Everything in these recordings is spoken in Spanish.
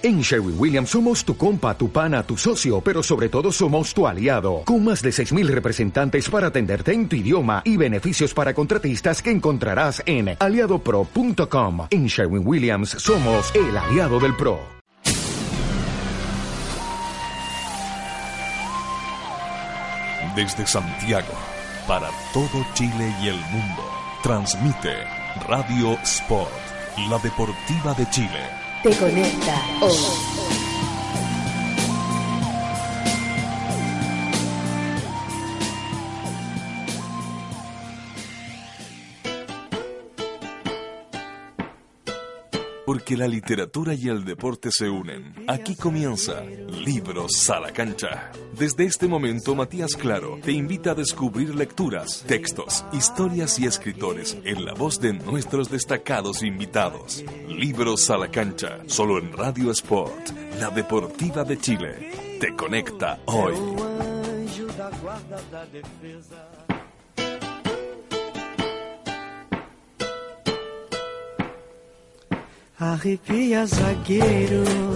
En Sherwin Williams somos tu compa, tu pana, tu socio, pero sobre todo somos tu aliado, con más de 6.000 representantes para atenderte en tu idioma y beneficios para contratistas que encontrarás en aliadopro.com. En Sherwin Williams somos el aliado del PRO. Desde Santiago, para todo Chile y el mundo, transmite Radio Sport, la deportiva de Chile te conecta hoy. Porque la literatura y el deporte se unen. Aquí comienza Libros a la cancha. Desde este momento, Matías Claro te invita a descubrir lecturas, textos, historias y escritores en la voz de nuestros destacados invitados. Libros a la cancha, solo en Radio Sport, la deportiva de Chile. Te conecta hoy.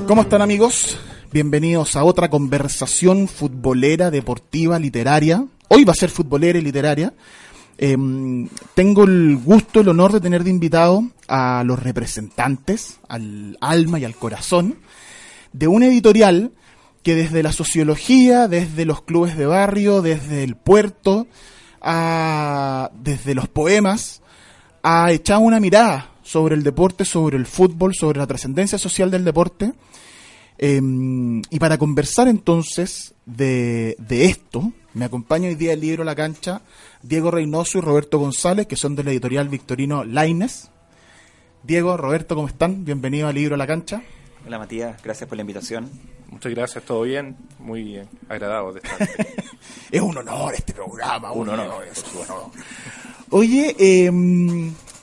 ¿Cómo están amigos? Bienvenidos a otra conversación futbolera, deportiva, literaria. Hoy va a ser futbolera y literaria. Em, tengo el gusto, el honor de tener de invitado a los representantes, al alma y al corazón, de una editorial que desde la sociología, desde los clubes de barrio, desde el puerto, desde los poemas, ha echado una mirada sobre el deporte, sobre el fútbol, sobre la trascendencia social del deporte. Em, y para conversar entonces de, esto, me acompaña hoy día el libro La Cancha Diego Reynoso y Roberto González, que son de la editorial Victorino Laines. Diego, Roberto, ¿cómo están? Bienvenido al libro La Cancha. Hola Matías, gracias por la invitación. Muchas gracias, todo bien, muy bien, agradado de estar. es un honor este programa, un, honor. Oye, eh,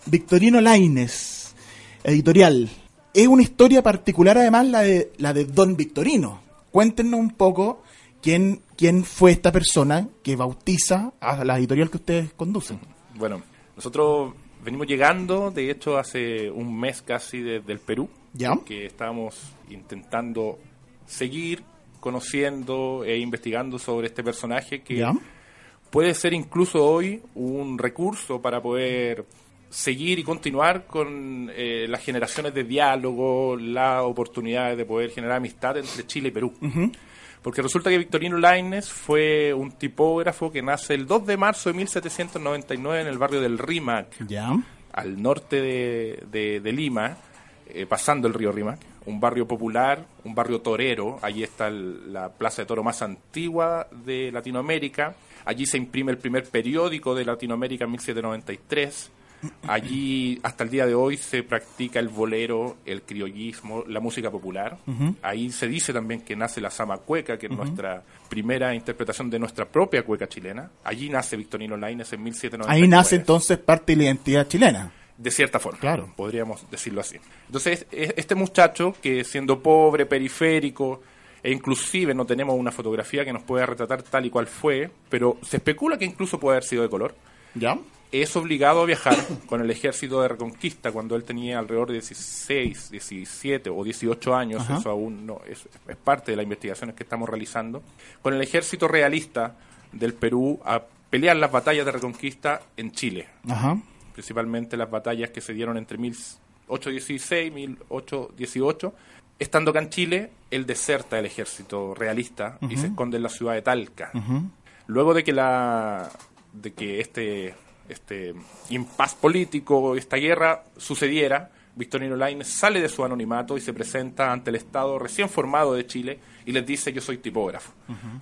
Victorino Laines, editorial. Es una historia particular además la de, la de Don Victorino. Cuéntenos un poco quién, quién fue esta persona que bautiza a la editorial que ustedes conducen. Bueno, nosotros venimos llegando, de hecho, hace un mes casi desde el Perú, ¿Ya? que estábamos intentando seguir conociendo e investigando sobre este personaje que puede ser incluso hoy un recurso para poder seguir y continuar con eh, las generaciones de diálogo, las oportunidades de poder generar amistad entre Chile y Perú. Porque resulta que Victorino Laines fue un tipógrafo que nace el 2 de marzo de 1799 en el barrio del Rímac, al norte de, de, Lima, eh, pasando el río Rímac. Un barrio popular, un barrio torero. Allí está la plaza de toro más antigua de Latinoamérica. Allí se imprime el primer periódico de Latinoamérica en 1793 Allí, hasta el día de hoy, se practica el bolero, el criollismo, la música popular. Ahí se dice también que nace la sama cueca, que es nuestra primera interpretación de nuestra propia cueca chilena. Allí nace Victorino Laines en 1799. Ahí nace entonces parte de la identidad chilena. De cierta forma, claro. podríamos decirlo así. Entonces, e, este muchacho, que siendo pobre, periférico, e inclusive no tenemos una fotografía que nos pueda retratar tal y cual fue, pero se especula que incluso puede haber sido de color. ¿Ya? Es obligado a viajar con el ejército de reconquista cuando él tenía alrededor de 16, 17 o 18 años, eso aún no es, parte de las investigaciones que estamos realizando, con el ejército realista del Perú a pelear las batallas de reconquista en Chile. Principalmente las batallas que se dieron entre 1816 y 1818. Estando acá en Chile, él deserta el ejército realista y se esconde en la ciudad de Talca. Luego de que la de que este este impas político, esta guerra sucediera, Victorino Lainez sale de su anonimato y se presenta ante el Estado recién formado de Chile y les dice yo soy tipógrafo.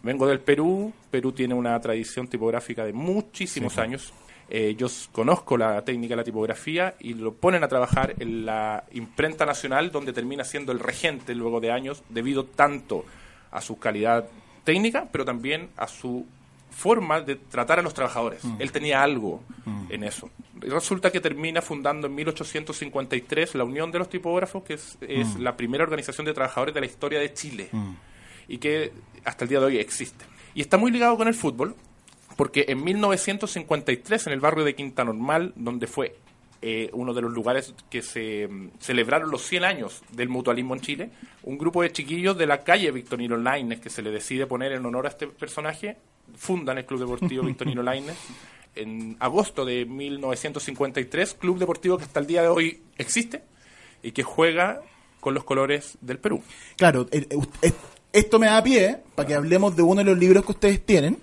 Vengo del Perú, Perú tiene una tradición tipográfica de muchísimos años. Eh, yo conozco la técnica de la tipografía y lo ponen a trabajar en la imprenta nacional donde termina siendo el regente luego de años debido tanto a su calidad técnica, pero también a su forma de tratar a los trabajadores. Mm. Él tenía algo mm. en eso. Y resulta que termina fundando en 1853 la Unión de los Tipógrafos, que es, mm. la primera organización de trabajadores de la historia de Chile y que hasta el día de hoy existe. Y está muy ligado con el fútbol, porque en 1953 en el barrio de Quinta Normal, donde fue eh, uno de los lugares que se mm, celebraron los 100 años del mutualismo en Chile, un grupo de chiquillos de la calle Victorino Laines, que se le decide poner en honor a este personaje, fundan el Club Deportivo Victorino Laines en agosto de 1953, club deportivo que hasta el día de hoy existe y que juega con los colores del Perú. Claro, esto me da pie para que hablemos de uno de los libros que ustedes tienen,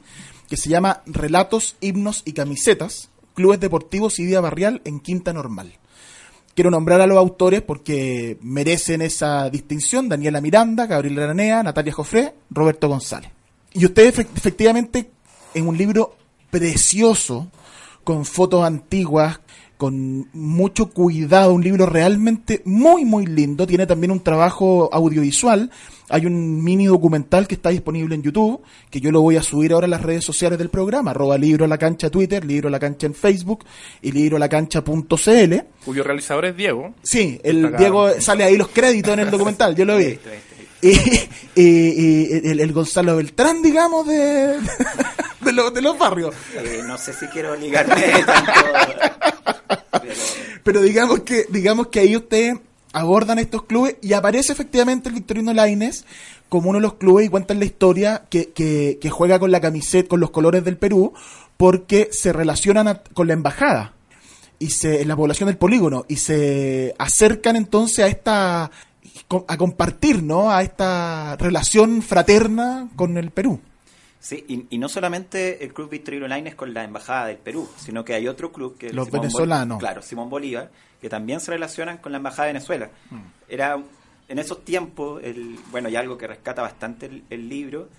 que se llama Relatos, Himnos y Camisetas, Clubes Deportivos y Vida Barrial en Quinta Normal. Quiero nombrar a los autores porque merecen esa distinción, Daniela Miranda, Gabriel Aranea, Natalia Jofré, Roberto González. Y ustedes efectivamente en un libro precioso, con fotos antiguas, con mucho cuidado, un libro realmente muy, muy lindo. Tiene también un trabajo audiovisual. Hay un mini documental que está disponible en YouTube, que yo lo voy a subir ahora a las redes sociales del programa, arroba libro a la cancha Twitter, libro a la cancha en Facebook y libro a la cancha.cl. Cuyo realizador es Diego. Sí, el Diego sale ahí los créditos en el documental, yo lo vi. Y, el, Gonzalo Beltrán, digamos, de, de, los barrios. Eh, no sé si quiero ligarme tanto. Pero... digamos que digamos que ahí ustedes abordan estos clubes y aparece efectivamente el Victorino Laines como uno de los clubes y cuentan la historia que, que, juega con la camiseta, con los colores del Perú, porque se relacionan con la embajada y se, en la población del polígono y se acercan entonces a esta a compartir, ¿no? A esta relación fraterna con el Perú. Sí, y, no solamente el Club Victorino es con la Embajada del Perú, sino que hay otro club que Los venezolanos. claro, Simón Bolívar, que también se relacionan con la Embajada de Venezuela. Mm. Era en esos tiempos, el, bueno, y algo que rescata bastante el, libro,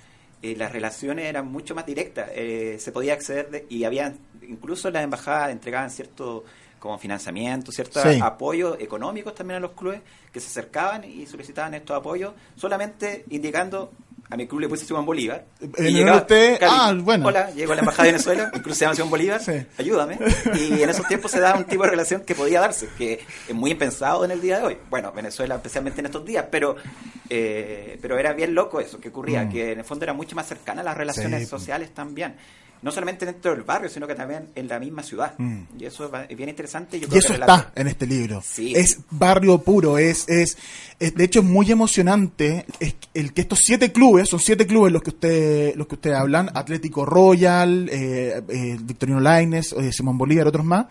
eh, las relaciones eran mucho más directas. Eh, se podía acceder y había incluso las embajadas entregaban cierto como financiamiento, cierto apoyo económicos también a los clubes que se acercaban y solicitaban estos apoyos, solamente indicando a mi club le puse Simón Bolívar. Y llegaba, usted, ah, bueno. Hola, llego a la Embajada de Venezuela, mi club se llama Simón Bolívar, ayúdame. Y en esos tiempos se daba un tipo de relación que podía darse, que es muy impensado en el día de hoy. Bueno, Venezuela especialmente en estos días, pero eh, pero era bien loco eso que ocurría, mm. que en el fondo era mucho más cercana a las relaciones sociales también no solamente dentro del barrio, sino que también en la misma ciudad. Mm. Y eso es bien interesante. y eso está en este libro. Es barrio puro, es, es, de hecho es muy emocionante es el que estos siete clubes, son siete clubes los que usted, los que ustedes hablan, Atlético Royal, eh, eh, Victorino Laines, eh, Simón Bolívar, otros más,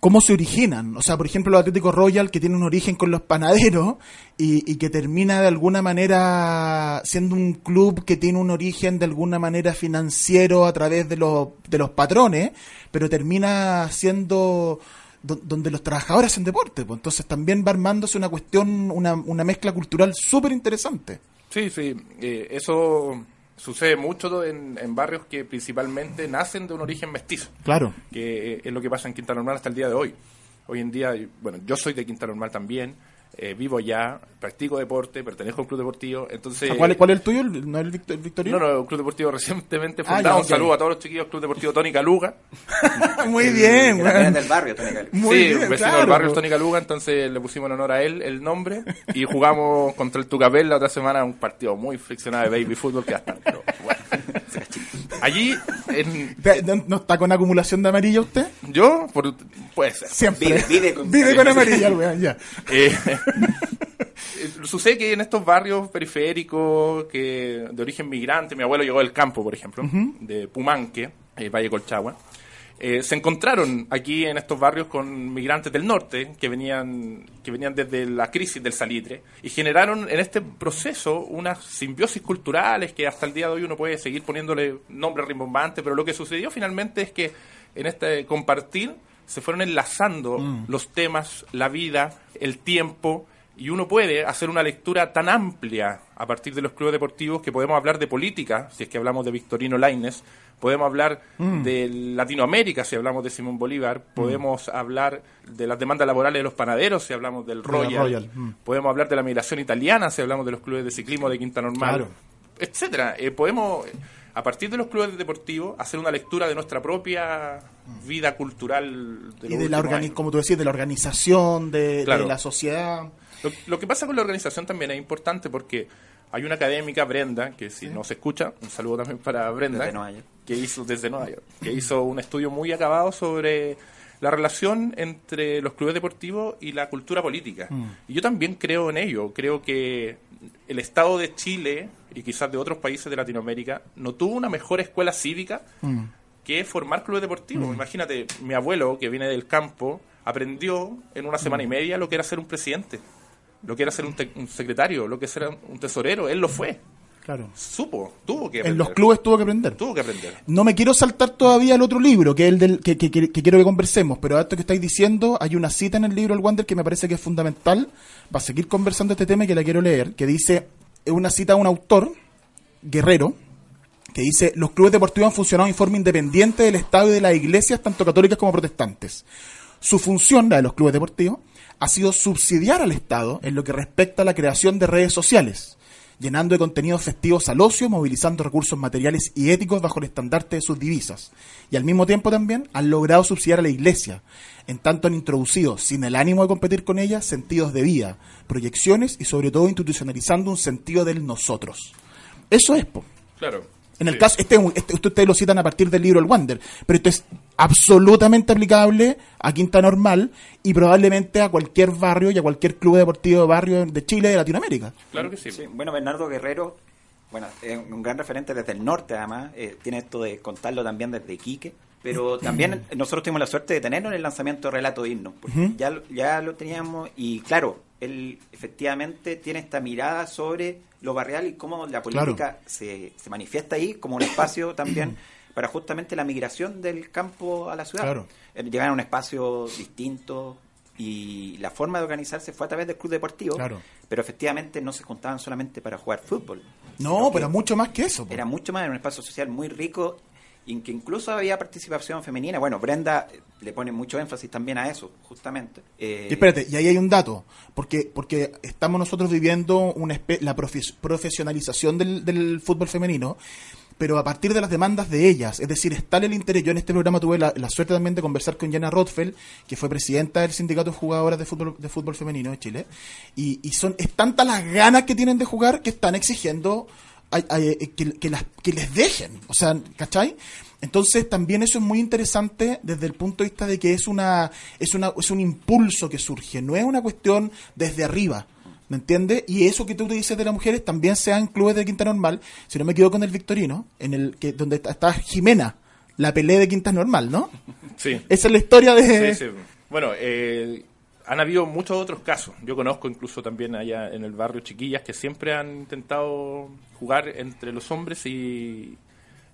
cómo se originan. O sea, por ejemplo, el Atlético Royal, que tiene un origen con los panaderos y, que termina de alguna manera siendo un club que tiene un origen de alguna manera financiero a través de, los, de los patrones, pero termina siendo donde los trabajadores hacen deporte. Pues. Entonces también va armándose una cuestión, una, una mezcla cultural súper interesante. Sí, sí, eh, eso sucede mucho en, barrios que principalmente nacen de un origen mestizo. Claro. Que es lo que pasa en Quinta Normal hasta el día de hoy. Hoy en día, bueno, yo soy de Quinta Normal también, eh, vivo ya, practico deporte, pertenezco a un club deportivo, entonces... ¿Cuál, ¿Cuál, es el tuyo? ¿No el, Victorino? No, no, un club deportivo recientemente ah, fundado. un saludo a todos los chiquillos, Club Deportivo Tony Caluga. Muy bien, güey. del barrio, Tony Caluga. sí, un vecino del barrio Tony Caluga, entonces le pusimos en honor a él el nombre y jugamos contra el Tucapel la otra semana un partido muy friccionado de baby fútbol que hasta... Pero, bueno, Allí. ¿No está con acumulación de amarilla usted? Yo, por, puede ser. Siempre. Vive, con, vive con amarilla, weón, ya. Eh, sucede que en estos barrios periféricos que de origen migrante, mi abuelo llegó del campo, por ejemplo, de Pumanque, eh, Valle Colchagua, eh, se encontraron aquí en estos barrios con migrantes del norte que venían, que venían desde la crisis del salitre y generaron en este proceso unas simbiosis culturales que hasta el día de hoy uno puede seguir poniéndole nombre rimbombantes, pero lo que sucedió finalmente es que en este compartir se fueron enlazando mm. los temas, la vida, el tiempo, y uno puede hacer una lectura tan amplia a partir de los clubes deportivos que podemos hablar de política, si es que hablamos de Victorino Laines, podemos hablar mm. de Latinoamérica si hablamos de Simón Bolívar, mm. podemos hablar de las demandas laborales de los panaderos si hablamos del Royal, mm. podemos hablar de la migración italiana si hablamos de los clubes de ciclismo de Quinta Normal, etcétera. Eh, podemos a partir de los clubes deportivos hacer una lectura de nuestra propia vida cultural y de la como tú decías de la organización de, la sociedad lo, que pasa con la organización también es importante porque hay una académica, Brenda, que si no se escucha, un saludo también para Brenda, que hizo desde Nueva York, que hizo un estudio muy acabado sobre la relación entre los clubes deportivos y la cultura política. Mm. Y yo también creo en ello. Creo que el Estado de Chile y quizás de otros países de Latinoamérica no tuvo una mejor escuela cívica mm. que formar clubes deportivos. Mm. Imagínate, mi abuelo, que viene del campo, aprendió en una semana y media lo que era ser un presidente, lo que era ser un, un secretario, lo que era un tesorero. Él lo fue. Claro. Supo, tuvo que aprender. En los clubes tuvo que aprender. Tuvo que aprender. No me quiero saltar todavía al otro libro, que es el del que, quiero que conversemos, pero a esto que estáis diciendo, hay una cita en el libro El Wander que me parece que es fundamental para seguir conversando este tema y que la quiero leer, que dice, es una cita a un autor, Guerrero, que dice, los clubes deportivos han funcionado en forma independiente del Estado y de las iglesias, tanto católicas como protestantes. Su función, la de los clubes deportivos, ha sido subsidiar al Estado en lo que respecta a la creación de redes sociales llenando de contenidos festivos al ocio, movilizando recursos materiales y éticos bajo el estandarte de sus divisas. Y al mismo tiempo también han logrado subsidiar a la Iglesia, en tanto han introducido, sin el ánimo de competir con ella, sentidos de vida, proyecciones y sobre todo institucionalizando un sentido del nosotros. Eso es, po. Claro. En el caso, este, este, ustedes lo citan a partir del libro El Wander, pero esto es absolutamente aplicable a Quinta Normal y probablemente a cualquier barrio y a cualquier club deportivo de barrio de Chile y de Latinoamérica. Claro que sí. Bueno, Bernardo Guerrero, bueno, es un gran referente desde el norte además, eh, tiene esto de contarlo también desde Iquique, pero también nosotros tuvimos la suerte de tenerlo en el lanzamiento de Relato Himno, porque ya, ya lo teníamos y claro, él efectivamente tiene esta mirada sobre lo barrial y cómo la política se, se, manifiesta ahí como un espacio también para justamente la migración del campo a la ciudad. Eh, llegar a un espacio distinto y la forma de organizarse fue a través del club deportivo, pero efectivamente no se juntaban solamente para jugar fútbol. No, pero mucho más que eso. Era mucho más, era un espacio social muy rico en que incluso había participación femenina. Bueno, Brenda eh, le pone mucho énfasis también a eso, justamente. Eh, y espérate, y ahí hay un dato, porque porque estamos nosotros viviendo una la profesionalización del, del fútbol femenino pero a partir de las demandas de ellas. Es decir, está en el interés. Yo en este programa tuve la, suerte también de conversar con Jana Rothfeld, que fue presidenta del Sindicato de Jugadoras de Fútbol, de fútbol Femenino de Chile. Y, y son es tantas las ganas que tienen de jugar que están exigiendo eh, que, las, que les dejen. O sea, ¿cachai? Entonces también eso es muy interesante desde el punto de vista de que es una es una es un impulso que surge, no es una cuestión desde arriba. ¿Me entiendes? Y eso que tú te dices de las mujeres también se en clubes de Quinta Normal, si no me equivoco con el Victorino, en el que donde está, Jimena, la pelea de Quinta Normal, ¿no? Sí. Esa es la historia de... Sí, sí. Bueno, eh, han habido muchos otros casos. Yo conozco incluso también allá en el barrio chiquillas que siempre han intentado jugar entre los hombres y,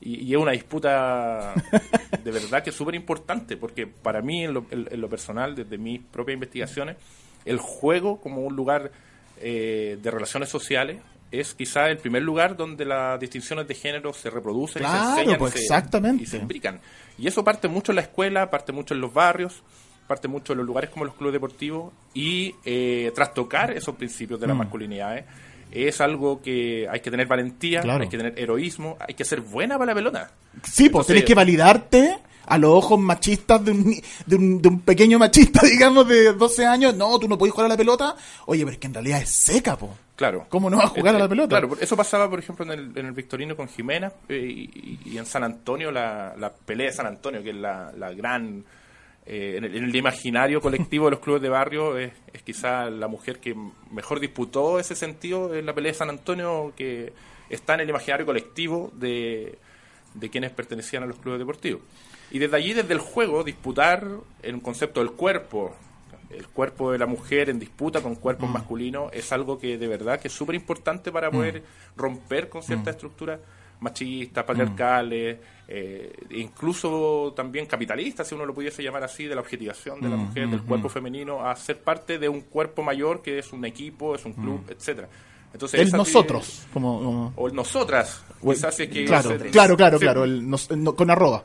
y, es una disputa de verdad que es súper importante porque para mí en lo, personal, desde mis propias investigaciones, el juego como un lugar eh, de relaciones sociales es quizá el primer lugar donde las distinciones de género se reproducen y se enseñan pues, exactamente. y se explican. Y eso parte mucho en la escuela, parte mucho en los barrios parte mucho en los lugares como los clubes deportivos y eh, trastocar esos principios de la mm. masculinidad ¿eh? es algo que hay que tener valentía, hay que tener heroísmo, hay que ser buena para la pelota. Sí, pues tienes que validarte a los ojos machistas de un, de un, de un pequeño machista, digamos, de 12 años. No, tú no puedes jugar a la pelota. Oye, pero es que en realidad es seca, po. Claro. ¿Cómo no vas a jugar a la pelota? Claro, eso pasaba, por ejemplo, en el, en el Victorino con Jimena eh, y, en San Antonio, la, la pelea de San Antonio, que es la, la gran eh, en, el, imaginario colectivo de los clubes de barrio es, quizá la mujer que mejor disputó ese sentido en la pelea de San Antonio que está en el imaginario colectivo de, quienes pertenecían a los clubes deportivos. Y desde allí, desde el juego, disputar en un concepto del cuerpo, el cuerpo de la mujer en disputa con cuerpos mm. masculinos, es algo que de verdad que es súper importante para poder mm. romper con ciertas mm. estructuras machistas, patriarcales, eh, incluso también capitalistas, si uno lo pudiese llamar así, de la objetivación de la mujer, del cuerpo femenino, a ser parte de un cuerpo mayor que es un equipo, es un club, etcétera. Entonces, el nosotros, como, o el nosotras, quizás es que claro, claro, claro, claro, el con arroba.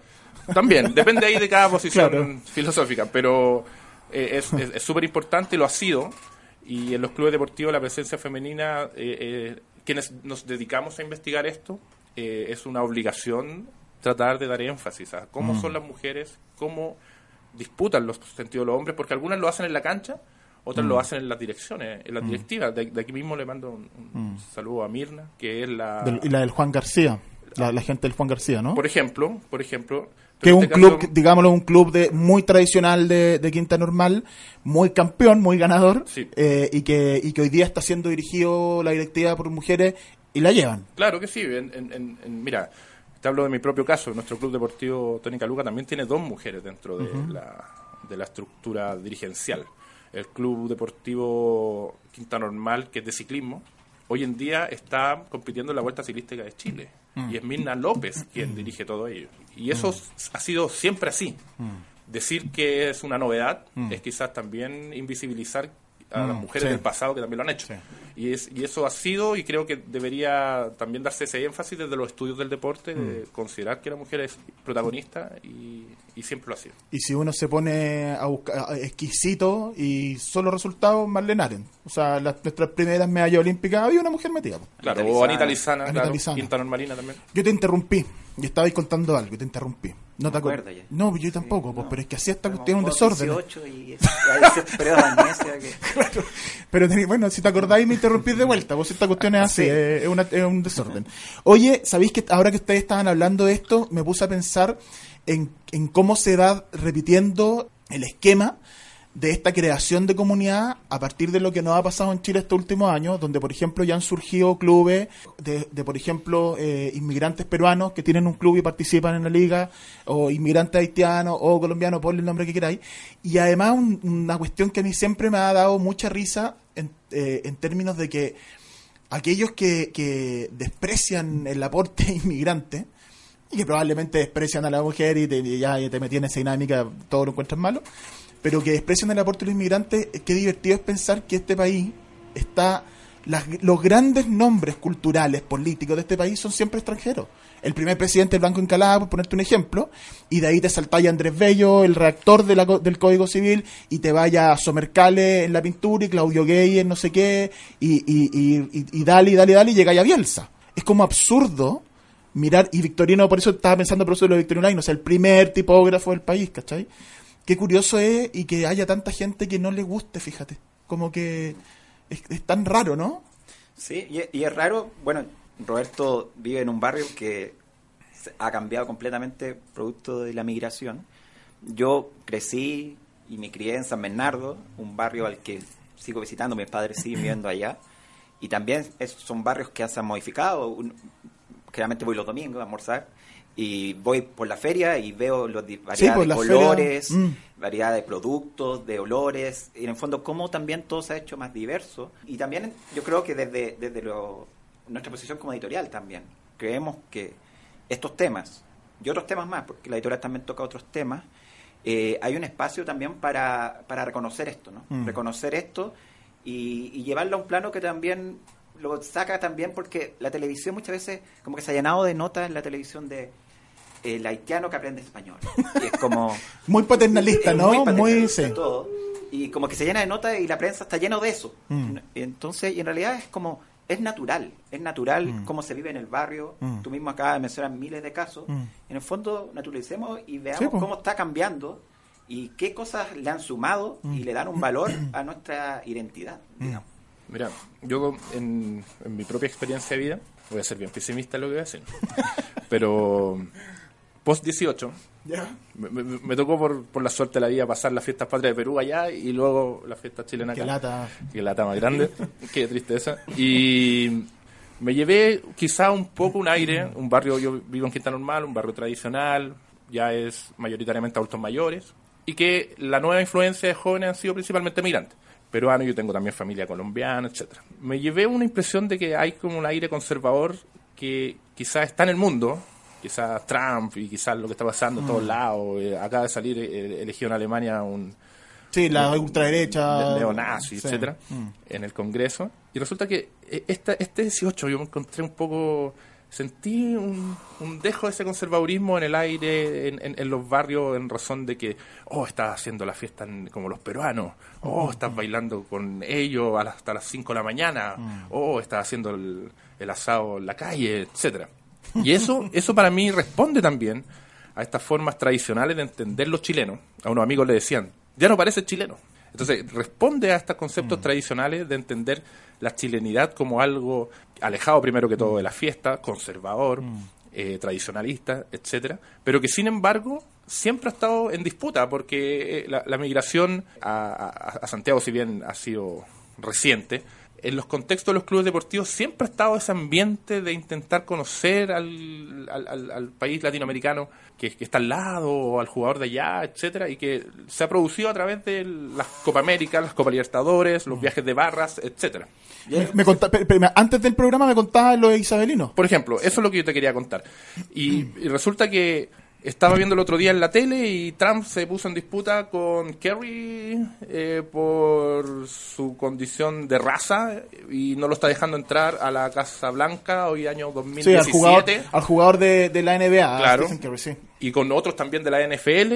También, depende ahí de cada posición filosófica, pero eh, es súper importante, lo ha sido, y en los clubes deportivos la presencia femenina, eh, quienes nos dedicamos a investigar esto, eh, es una obligación tratar de dar énfasis a cómo mm. son las mujeres, cómo disputan los sentidos de los hombres, porque algunas lo hacen en la cancha, otras lo mm. hacen en las direcciones, en las mm. directivas. De, aquí mismo le mando un, saludo a Mirna, que es la... y la del Juan García. la, gente del Juan García, ¿no? Por ejemplo, por ejemplo. Que es un este club, digámoslo, un club de muy tradicional de, Quinta Normal, muy campeón, muy ganador, eh, y, que, y que hoy día está siendo dirigido la directiva por mujeres y la llevan. Claro que sí. mira, te hablo de mi propio caso. Nuestro club deportivo Tónica Luca también tiene dos mujeres dentro de, la, de la estructura dirigencial. El club deportivo Quinta Normal, que es de ciclismo, hoy en día está compitiendo en la Vuelta Ciclística de Chile. Mm. Y es Mirna López quien dirige todo ello. Y eso mm. ha sido siempre así. Mm. Decir que es una novedad es quizás también invisibilizar a las mujeres del pasado que también lo han hecho. Y, es, y eso ha sido, y creo que debería también darse ese énfasis desde los estudios del deporte, de considerar que la mujer es protagonista y, siempre lo ha sido. Y si uno se pone a buscar exquisito y solo resultados, Marlene Aren. O sea, las, nuestras primeras medallas olímpicas había una mujer metida. Claro, o Anita Lizana, Anita Quinta Normalina también. Yo te interrumpí, y estabais contando algo, y te interrumpí. No, te acuerdas. No, yo tampoco, pues, pero es que así esta cuestión es un desorden. Y Pero bueno, si te acordáis me interrumpís de vuelta, pues esta cuestión es así, es, un desorden. Oye, ¿sabéis que ahora que ustedes estaban hablando de esto, me puse a pensar en, en cómo se va repitiendo el esquema de esta creación de comunidad a partir de lo que nos ha pasado en Chile estos últimos años, donde por ejemplo ya han surgido clubes de, por ejemplo eh, inmigrantes peruanos que tienen un club y participan en la liga, o inmigrantes haitianos o colombianos, ponle el nombre que queráis, y además una cuestión que a mí siempre me ha dado mucha risa en, eh, en términos de que aquellos que, que desprecian el aporte inmigrante, y que probablemente desprecian a la mujer y, te, ya te metí en esa dinámica, todo lo encuentras malo, pero que desprecian el aporte de los inmigrantes, qué divertido es pensar que este país está... los grandes nombres culturales, políticos de este país son siempre extranjeros. El primer presidente Blanco Encalada, por ponerte un ejemplo, y de ahí te saltalla Andrés Bello, el reactor del Código Civil, y te vaya a Somercale en la pintura, y Claudio Gay en no sé qué, y, y, y, y, dale, dale, dale, y llega a Bielsa. Es como absurdo mirar, y Victorino, por eso estaba pensando por eso de lo de Victorino Lain, o sea, el primer tipógrafo del país, ¿cachai? Qué curioso es y que haya tanta gente que no le guste, fíjate. Como que es, tan raro, ¿no? Sí, y, es raro, bueno, Roberto vive en un barrio que ha cambiado completamente producto de la migración. Yo crecí y me crié en San Bernardo, un barrio al que sigo visitando, mis padres siguen viviendo allá. Y también son barrios que se han modificado. generalmente voy los domingos a almorzar y voy por la feria y veo los variedad de colores, mm. variedad de productos, de olores, y en el fondo cómo también todo se ha hecho más diverso. Y también yo creo que desde, desde nuestra posición como editorial también, creemos que estos temas y otros temas más, porque la editorial también toca otros temas, eh, hay un espacio también para, para reconocer esto, ¿no? Mm. Reconocer esto y, y llevarlo a un plano que también lo saca también porque la televisión muchas veces como que se ha llenado de notas en la televisión de el haitiano que aprende español. Y es como... muy paternalista, ¿no? Muy, todo. Y como que se llena de notas y la prensa está lleno de eso. Mm. Entonces, y en realidad es como... Es natural, es natural mm. cómo se vive en el barrio. Mm. Tú mismo acabas de mencionar miles de casos. En el fondo, naturalicemos y veamos cómo está cambiando y qué cosas le han sumado y le dan un valor a nuestra identidad, Mira, yo en, en, mi propia experiencia de vida, voy a ser bien pesimista en lo que voy a decir, pero post 18, me, tocó por, por, la suerte de la vida pasar las fiestas patrias de Perú allá y luego la fiesta chilena acá. Qué lata. Qué lata más grande. Qué tristeza. Y me llevé quizá un poco un aire, un barrio, yo vivo en Quinta Normal, un barrio tradicional, ya es mayoritariamente adultos mayores, y que la nueva influencia de jóvenes han sido principalmente migrantes. Peruanos, yo tengo también familia colombiana, etcétera. Me llevé una impresión de que hay como un aire conservador que quizá está en el mundo, quizás Trump y quizás lo que está pasando en todos mm. lados. Eh, acaba de salir eh, elegido en Alemania un... Sí, la ultraderecha. Neonazi, etcétera, mm. en el Congreso. Y resulta que eh, esta, este 18 yo me encontré un poco... Sentí un, dejo de ese conservadurismo en el aire, en, los barrios, en razón de que, oh, estás haciendo la fiesta como los peruanos, oh, estás bailando con ellos hasta las 5 de la mañana, mm. oh, estás haciendo el, el asado en la calle, etcétera. Y eso, eso para mí responde también a estas formas tradicionales de entender los chilenos. A unos amigos le decían, ya no parece chileno. Entonces, responde a estos conceptos mm. tradicionales de entender la chilenidad como algo alejado primero que todo de la fiesta, conservador, mm. eh, tradicionalista, etcétera, pero que sin embargo siempre ha estado en disputa porque eh, la, migración a, Santiago, si bien ha sido reciente, en los contextos de los clubes deportivos siempre ha estado ese ambiente de intentar conocer al, país latinoamericano que, está al lado, al jugador de allá, etcétera, y que se ha producido a través de las Copa América, las Copa Libertadores, los mm. viajes de barras, etcétera. Me, antes del programa me contaba lo de Isabelino. Por ejemplo, eso es lo que yo te quería contar. y resulta que estaba viendo el otro día en la tele y Trump se puso en disputa con Kerry eh, por su condición de raza y no lo está dejando entrar a la Casa Blanca hoy año 2017. Sí, al jugador, de, la NBA. Claro. Y con otros también de la NFL.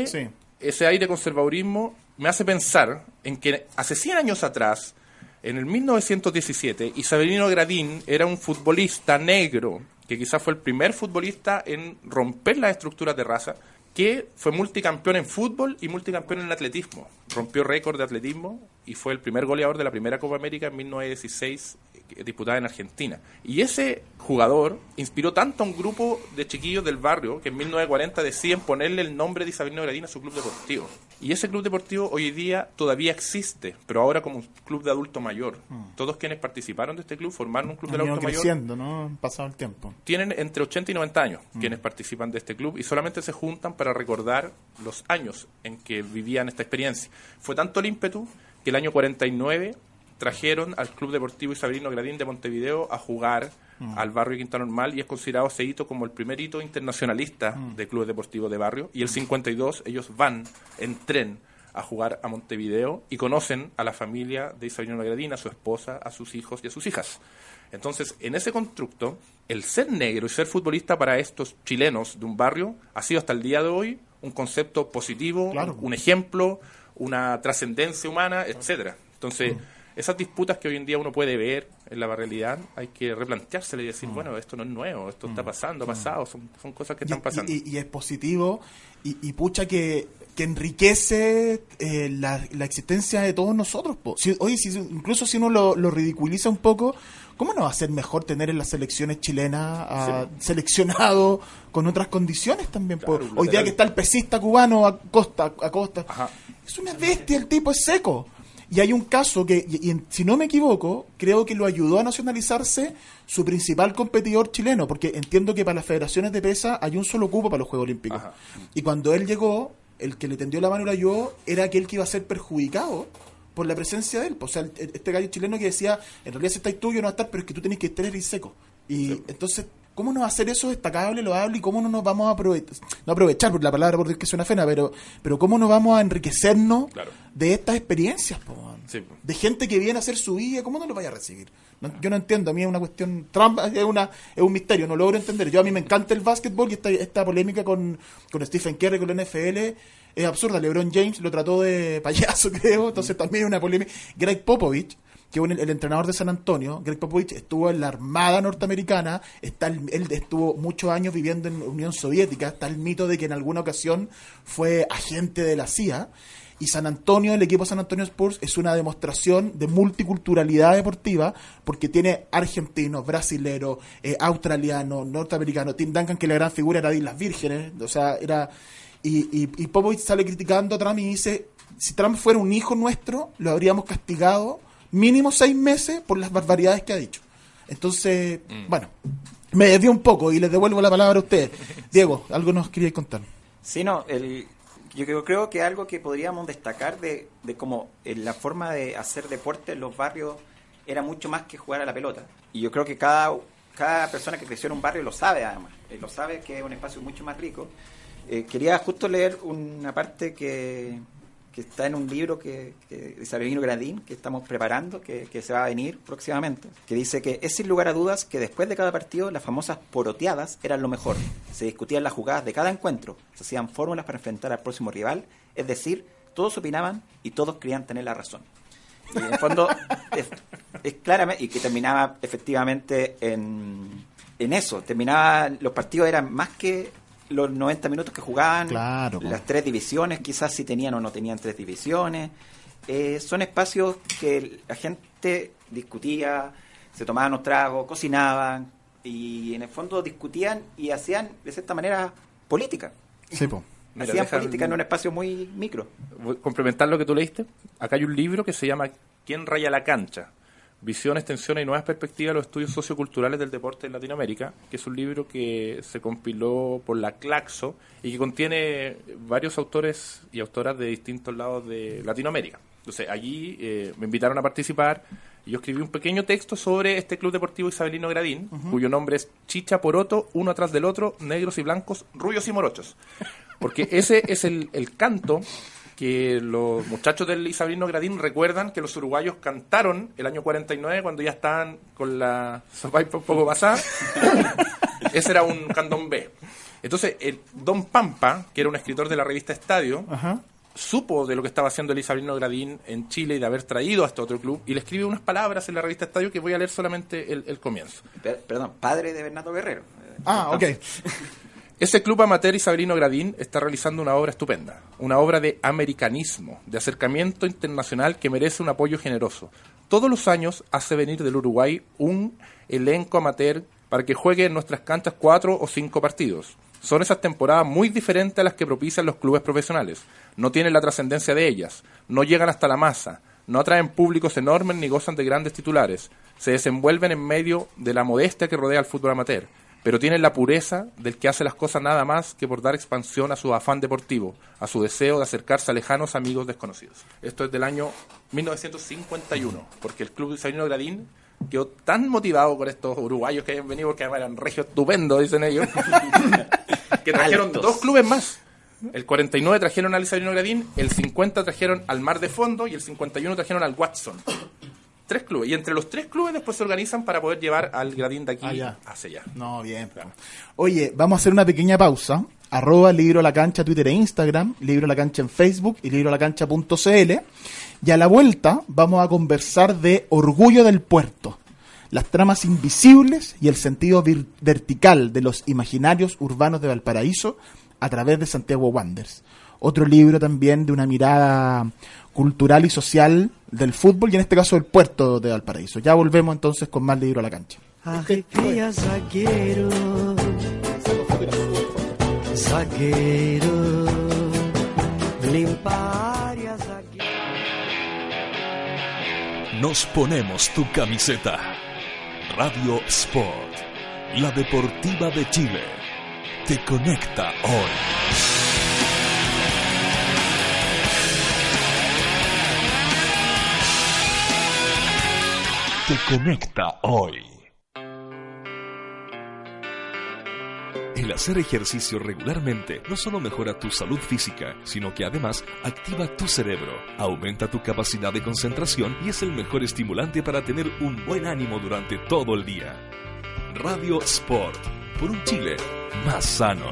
Ese aire conservadurismo me hace pensar en que hace 100 años atrás, en el 1917, Isabelino Gradín era un futbolista negro que quizás fue el primer futbolista en romper las estructuras de raza, que fue multicampeón en fútbol y multicampeón en atletismo. Rompió récord de atletismo y fue el primer goleador de la primera Copa América en 1916 disputada en Argentina. Y ese jugador inspiró tanto a un grupo de chiquillos del barrio que en 1940 deciden ponerle el nombre de Isabel Gradín a su club deportivo. Y ese club deportivo hoy día todavía existe, pero ahora como un club de adulto mayor. Mm. Todos quienes participaron de este club formaron un club de adulto creciendo, ¿no? Pasado el tiempo. Tienen entre 80 y 90 años mm. quienes participan de este club y solamente se juntan para recordar los años en que vivían esta experiencia. Fue tanto el ímpetu que el año 49 trajeron al Club Deportivo Isabelino Gradín de Montevideo a jugar mm. al barrio Quinta Normal y es considerado ese hito como el primer hito internacionalista mm. de Club Deportivo de Barrio. Y el 52 ellos van en tren a jugar a Montevideo y conocen a la familia de Isabelino Gradín, a su esposa, a sus hijos y a sus hijas. Entonces, en ese constructo, el ser negro y ser futbolista para estos chilenos de un barrio ha sido hasta el día de hoy un concepto positivo, un ejemplo, una trascendencia humana, etcétera. Entonces, mm esas disputas que hoy en día uno puede ver en la realidad, hay que replanteárselo y decir, mm. bueno, esto no es nuevo, esto está mm. pasando, ha mm. pasado, son, son cosas que están pasando. Y, es positivo y, pucha que, que enriquece eh, la, la, existencia de todos nosotros. oye, si, incluso si uno lo, lo, ridiculiza un poco, ¿cómo no va a ser mejor tener en las selecciones chilenas a seleccionado con otras condiciones también? hoy día que está el pesista cubano a costa, a costa. Es una bestia, el tipo es seco. Y hay un caso que, si no me equivoco, creo que lo ayudó a nacionalizarse su principal competidor chileno, porque entiendo que para las federaciones de pesa hay un solo cupo para los Juegos Olímpicos. Y cuando él llegó, el que le tendió la mano y lo ayudó era aquel que iba a ser perjudicado por la presencia de él. O sea, este gallo chileno que decía, en realidad si estáis tú, yo no va a estar, pero es que tú tenés que estar y seco. Y entonces ¿Cómo no va a hacer eso destacable, loable y cómo no nos vamos a aprovechar, no aprovechar por la palabra porque que suena fena, pero, pero cómo nos vamos a enriquecernos de estas experiencias, de gente que viene a hacer su vida, ¿cómo no lo vaya a recibir? yo no entiendo, a mí es una cuestión, Trump es, una, es un misterio, no logro entender. Yo a mí me encanta el básquetbol y esta, esta polémica con, con Stephen Curry, con la NFL, es absurda. LeBron James lo trató de payaso, creo, entonces también es una polémica. Greg Popovich que el, entrenador de San Antonio, Greg Popovich, estuvo en la Armada norteamericana, está él estuvo muchos años viviendo en Unión Soviética, está el mito de que en alguna ocasión fue agente de la CIA, y San Antonio, el equipo San Antonio Sports, es una demostración de multiculturalidad deportiva, porque tiene argentinos, brasileros, eh, australianos, norteamericanos, Tim Duncan, que la gran figura era de Islas Vírgenes, o sea, era... Y, y, y Popovich sale criticando a Trump y dice, si Trump fuera un hijo nuestro, lo habríamos castigado mínimo seis meses por las barbaridades que ha dicho. Entonces, mm. bueno, me desvío un poco y les devuelvo la palabra a ustedes. Diego, algo nos quería contar. Sí, no, el, yo creo que algo que podríamos destacar de, de cómo la forma de hacer deporte en los barrios era mucho más que jugar a la pelota. Y yo creo que cada, cada persona que creció en un barrio lo sabe además, eh, lo sabe que es un espacio mucho más rico. Eh, quería justo leer una parte que, que está en un libro que, que de Gradín, que estamos preparando, que, se va a venir próximamente, que dice que es sin lugar a dudas que después de cada partido las famosas poroteadas eran lo mejor. Se discutían las jugadas de cada encuentro, se hacían fórmulas para enfrentar al próximo rival, es decir, todos opinaban y todos querían tener la razón. Y en el fondo es, es claramente, y que terminaba efectivamente en, en eso, terminaba, los partidos eran más que los 90 minutos que jugaban, las tres divisiones, quizás si tenían o no tenían tres divisiones. Eh, son espacios que la gente discutía, se tomaban los tragos, cocinaban, y en el fondo discutían y hacían de cierta manera política. Sí, po. hacían política en un espacio muy micro. Complementar lo que tú leíste. Acá hay un libro que se llama ¿Quién raya la cancha? Visión, extensión y nuevas perspectivas de los estudios socioculturales del deporte en Latinoamérica, que es un libro que se compiló por la Claxo y que contiene varios autores y autoras de distintos lados de Latinoamérica. Entonces, allí eh, me invitaron a participar y yo escribí un pequeño texto sobre este club deportivo isabelino Gradín, cuyo nombre es Chicha Poroto, uno atrás del otro, negros y blancos, rubios y morochos. Porque ese es el, el canto que los muchachos del Isabelino Gradín recuerdan que los uruguayos cantaron el año 49 cuando ya estaban con la sopa un poco pasada. Ese era un candombe. Entonces, el Don Pampa, que era un escritor de la revista Estadio, supo de lo que estaba haciendo el Isabelino Gradín en Chile y de haber traído a este otro club y le escribe unas palabras en la revista Estadio que voy a leer solamente el, comienzo. perdón, padre de Bernardo Guerrero. Ah, ok. Ese club amateur Isabelino Gradín está realizando una obra estupenda, una obra de americanismo, de acercamiento internacional que merece un apoyo generoso. Todos los años hace venir del Uruguay un elenco amateur para que juegue en nuestras canchas cuatro o cinco partidos. Son esas temporadas muy diferentes a las que propician los clubes profesionales. No tienen la trascendencia de ellas, no llegan hasta la masa, no atraen públicos enormes ni gozan de grandes titulares. Se desenvuelven en medio de la modestia que rodea al fútbol amateur pero tienen la pureza del que hace las cosas nada más que por dar expansión a su afán deportivo, a su deseo de acercarse a lejanos amigos desconocidos. Esto es del año 1951, porque el Club Sabino Gradín quedó tan motivado con estos uruguayos que habían venido, porque eran regio estupendo, dicen ellos, que trajeron dos clubes más. El 49 trajeron al Isabelino Gradín, el 50 trajeron al Mar de Fondo y el 51 trajeron al Watson. Tres clubes. Y entre los tres clubes después se organizan para poder llevar al gradín de aquí allá. hacia allá. No, bien. Oye, vamos a hacer una pequeña pausa. Arroba Libro La Cancha, Twitter e Instagram, Libro La Cancha en Facebook y librolacancha.cl. Y a la vuelta vamos a conversar de Orgullo del Puerto, las tramas invisibles y el sentido vertical de los imaginarios urbanos de Valparaíso a través de Santiago Wanders. Otro libro también de una mirada cultural y social del fútbol y en este caso del puerto de Valparaíso. Ya volvemos entonces con más libro a la cancha. Nos ponemos tu camiseta. Radio Sport, la deportiva de Chile, te conecta hoy. Te conecta hoy. El hacer ejercicio regularmente no solo mejora tu salud física, sino que además activa tu cerebro, aumenta tu capacidad de concentración y es el mejor estimulante para tener un buen ánimo durante todo el día. Radio Sport, por un Chile más sano.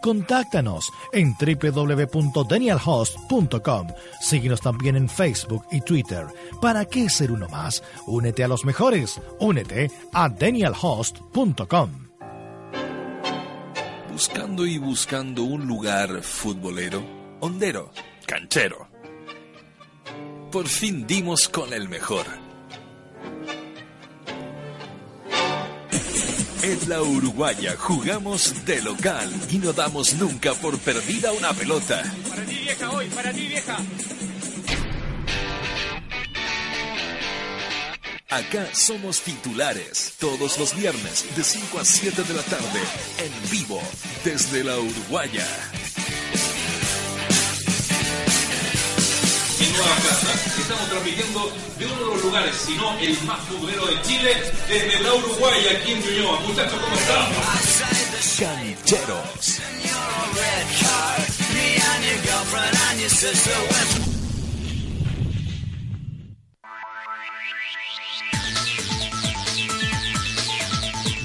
Contáctanos en www.danielhost.com. Síguenos también en Facebook y Twitter. ¿Para qué ser uno más? Únete a los mejores. Únete a danielhost.com. Buscando y buscando un lugar futbolero, hondero, canchero. Por fin dimos con el mejor En la Uruguaya jugamos de local y no damos nunca por perdida una pelota. Para ti vieja hoy, para ti vieja. Acá somos titulares todos los viernes de 5 a 7 de la tarde en vivo desde la Uruguaya. Estamos transmitiendo de uno de los lugares, si no el más futbolero de Chile, desde la Uruguay, aquí en Ñuñoa. Muchachos, ¿cómo están? Cancheros.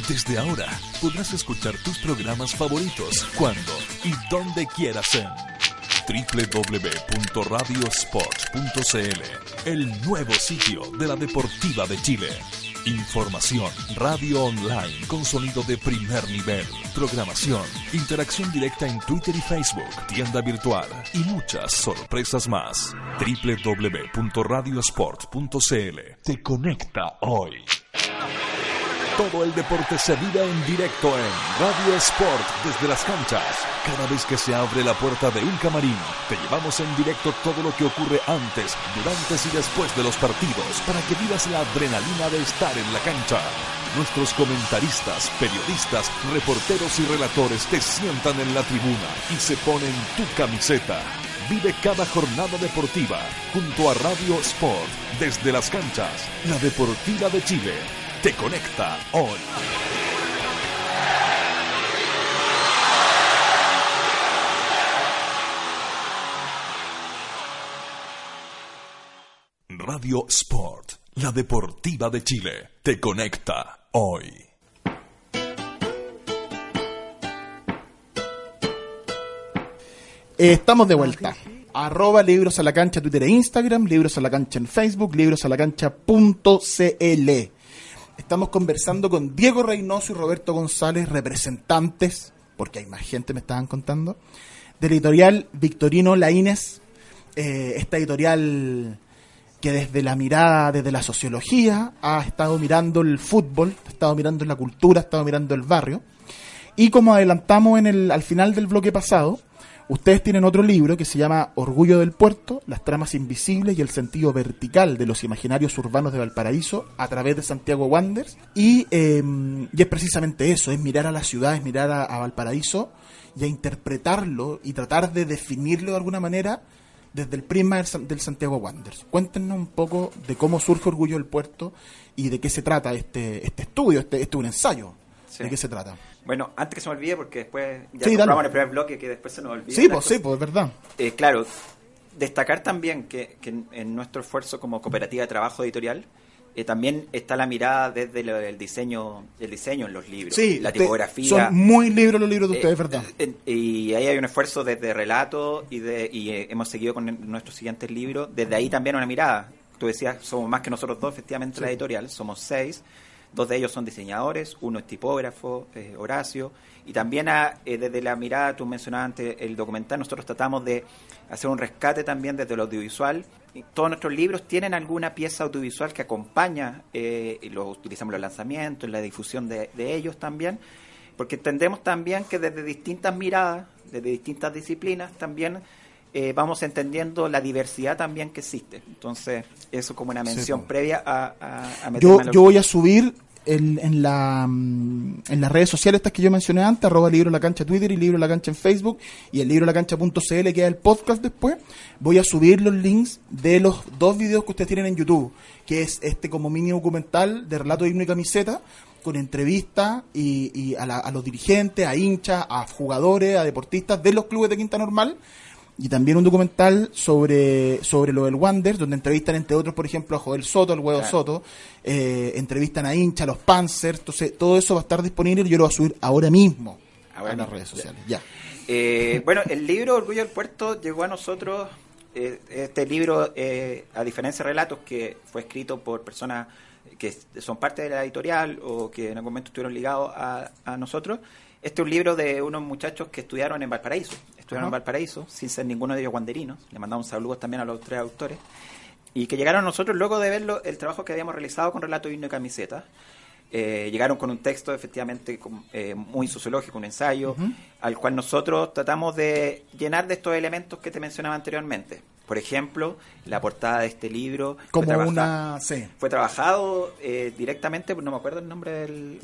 Desde ahora podrás escuchar tus programas favoritos cuando y donde quieras en www.radiosport.cl, el nuevo sitio de la Deportiva de Chile. Información, radio online con sonido de primer nivel, programación, interacción directa en Twitter y Facebook, tienda virtual y muchas sorpresas más. www.radiosport.cl te conecta hoy. Todo el deporte se vive en directo en Radio Sport desde las canchas. Cada vez que se abre la puerta de un camarín, te llevamos en directo todo lo que ocurre antes, durante y después de los partidos para que vivas la adrenalina de estar en la cancha. Nuestros comentaristas, periodistas, reporteros y relatores te sientan en la tribuna y se ponen tu camiseta. Vive cada jornada deportiva junto a Radio Sport desde las canchas, la Deportiva de Chile te conecta hoy. Radio Sport, la deportiva de Chile, te conecta hoy. Estamos de vuelta. Arroba libros a la cancha Twitter e Instagram, libros a la cancha en Facebook, libros a la cancha.cl. Estamos conversando con Diego Reynoso y Roberto González, representantes, porque hay más gente, me estaban contando, del editorial Victorino Laínez, eh, esta editorial que desde la mirada, desde la sociología, ha estado mirando el fútbol, ha estado mirando la cultura, ha estado mirando el barrio. Y como adelantamos en el, al final del bloque pasado, Ustedes tienen otro libro que se llama Orgullo del Puerto, las tramas invisibles y el sentido vertical de los imaginarios urbanos de Valparaíso a través de Santiago Wanderers. Y, em, y es precisamente eso, es mirar a la ciudad, es mirar a, Valparaíso y a interpretarlo y tratar de definirlo de alguna manera desde el prisma del, Santiago Wanderers. Cuéntenos un poco de cómo surge Orgullo del Puerto y de qué se trata este, este estudio, este, este un ensayo. ¿De qué se trata? Bueno, antes que se me olvide, porque después ya sí, en el primer bloque que después se nos olvida. Sí, pues sí, pues es verdad. Eh, claro, destacar también que, en, nuestro esfuerzo como cooperativa de trabajo editorial, eh, también está la mirada desde el diseño el diseño en los libros, sí, la tipografía. Son muy libros los libros de ustedes, ¿verdad? Eh, y ahí hay un esfuerzo desde relato y, de, y hemos seguido con nuestros siguientes libros. Desde ahí también una mirada. Tú decías, somos más que nosotros dos, efectivamente, la editorial, somos seis. Dos de ellos son diseñadores, uno es tipógrafo, Horacio, y también eh, desde la mirada, tú mencionabas antes el documental, nosotros tratamos de hacer un rescate también desde lo audiovisual. Todos nuestros libros tienen alguna pieza audiovisual que acompaña, eh, lo utilizamos en los lanzamientos, en la difusión de, ellos también, porque entendemos también que desde distintas miradas, desde distintas disciplinas, también eh, vamos entendiendo la diversidad también que existe. Entonces, eso como una mención previa a, a, yo, yo voy a subir en, la, mm, en las redes sociales estas que yo mencioné antes, arroba libro la cancha Twitter y libro la cancha en Facebook y el libro la cancha.cl que es el podcast después, voy a subir los links de los dos videos que ustedes tienen en YouTube, que es este como mini documental de relato himno y camiseta, con entrevistas y, y a, a, los dirigentes, a hinchas, a jugadores, a deportistas de los clubes de Quinta Normal y también un documental sobre, sobre lo del Wander, donde entrevistan entre otros, por ejemplo, a Joel Soto, el huevo Soto, eh, entrevistan a hincha, a los Panzers, entonces todo eso va a estar disponible y yo lo voy a subir ahora mismo a las redes sociales. Ya. Eh, bueno, el libro Orgullo del Puerto llegó a nosotros, eh, este libro, a diferencia de relatos que fue escrito por personas que son parte de la editorial o que en algún momento estuvieron ligados a, a nosotros, este es un libro de unos muchachos que estudiaron en Valparaíso, estudiaron en Valparaíso, sin ser ninguno de ellos guanderinos. Le mandamos saludos también a los tres autores. Y que llegaron a nosotros luego de ver el trabajo que habíamos realizado con Relato Himno y Camiseta. Eh, llegaron con un texto efectivamente eh, muy sociológico, un ensayo, al cual nosotros tratamos de llenar de estos elementos que te mencionaba anteriormente. Por ejemplo, la portada de este libro como fue una fue trabajado eh, directamente, no me acuerdo el nombre del,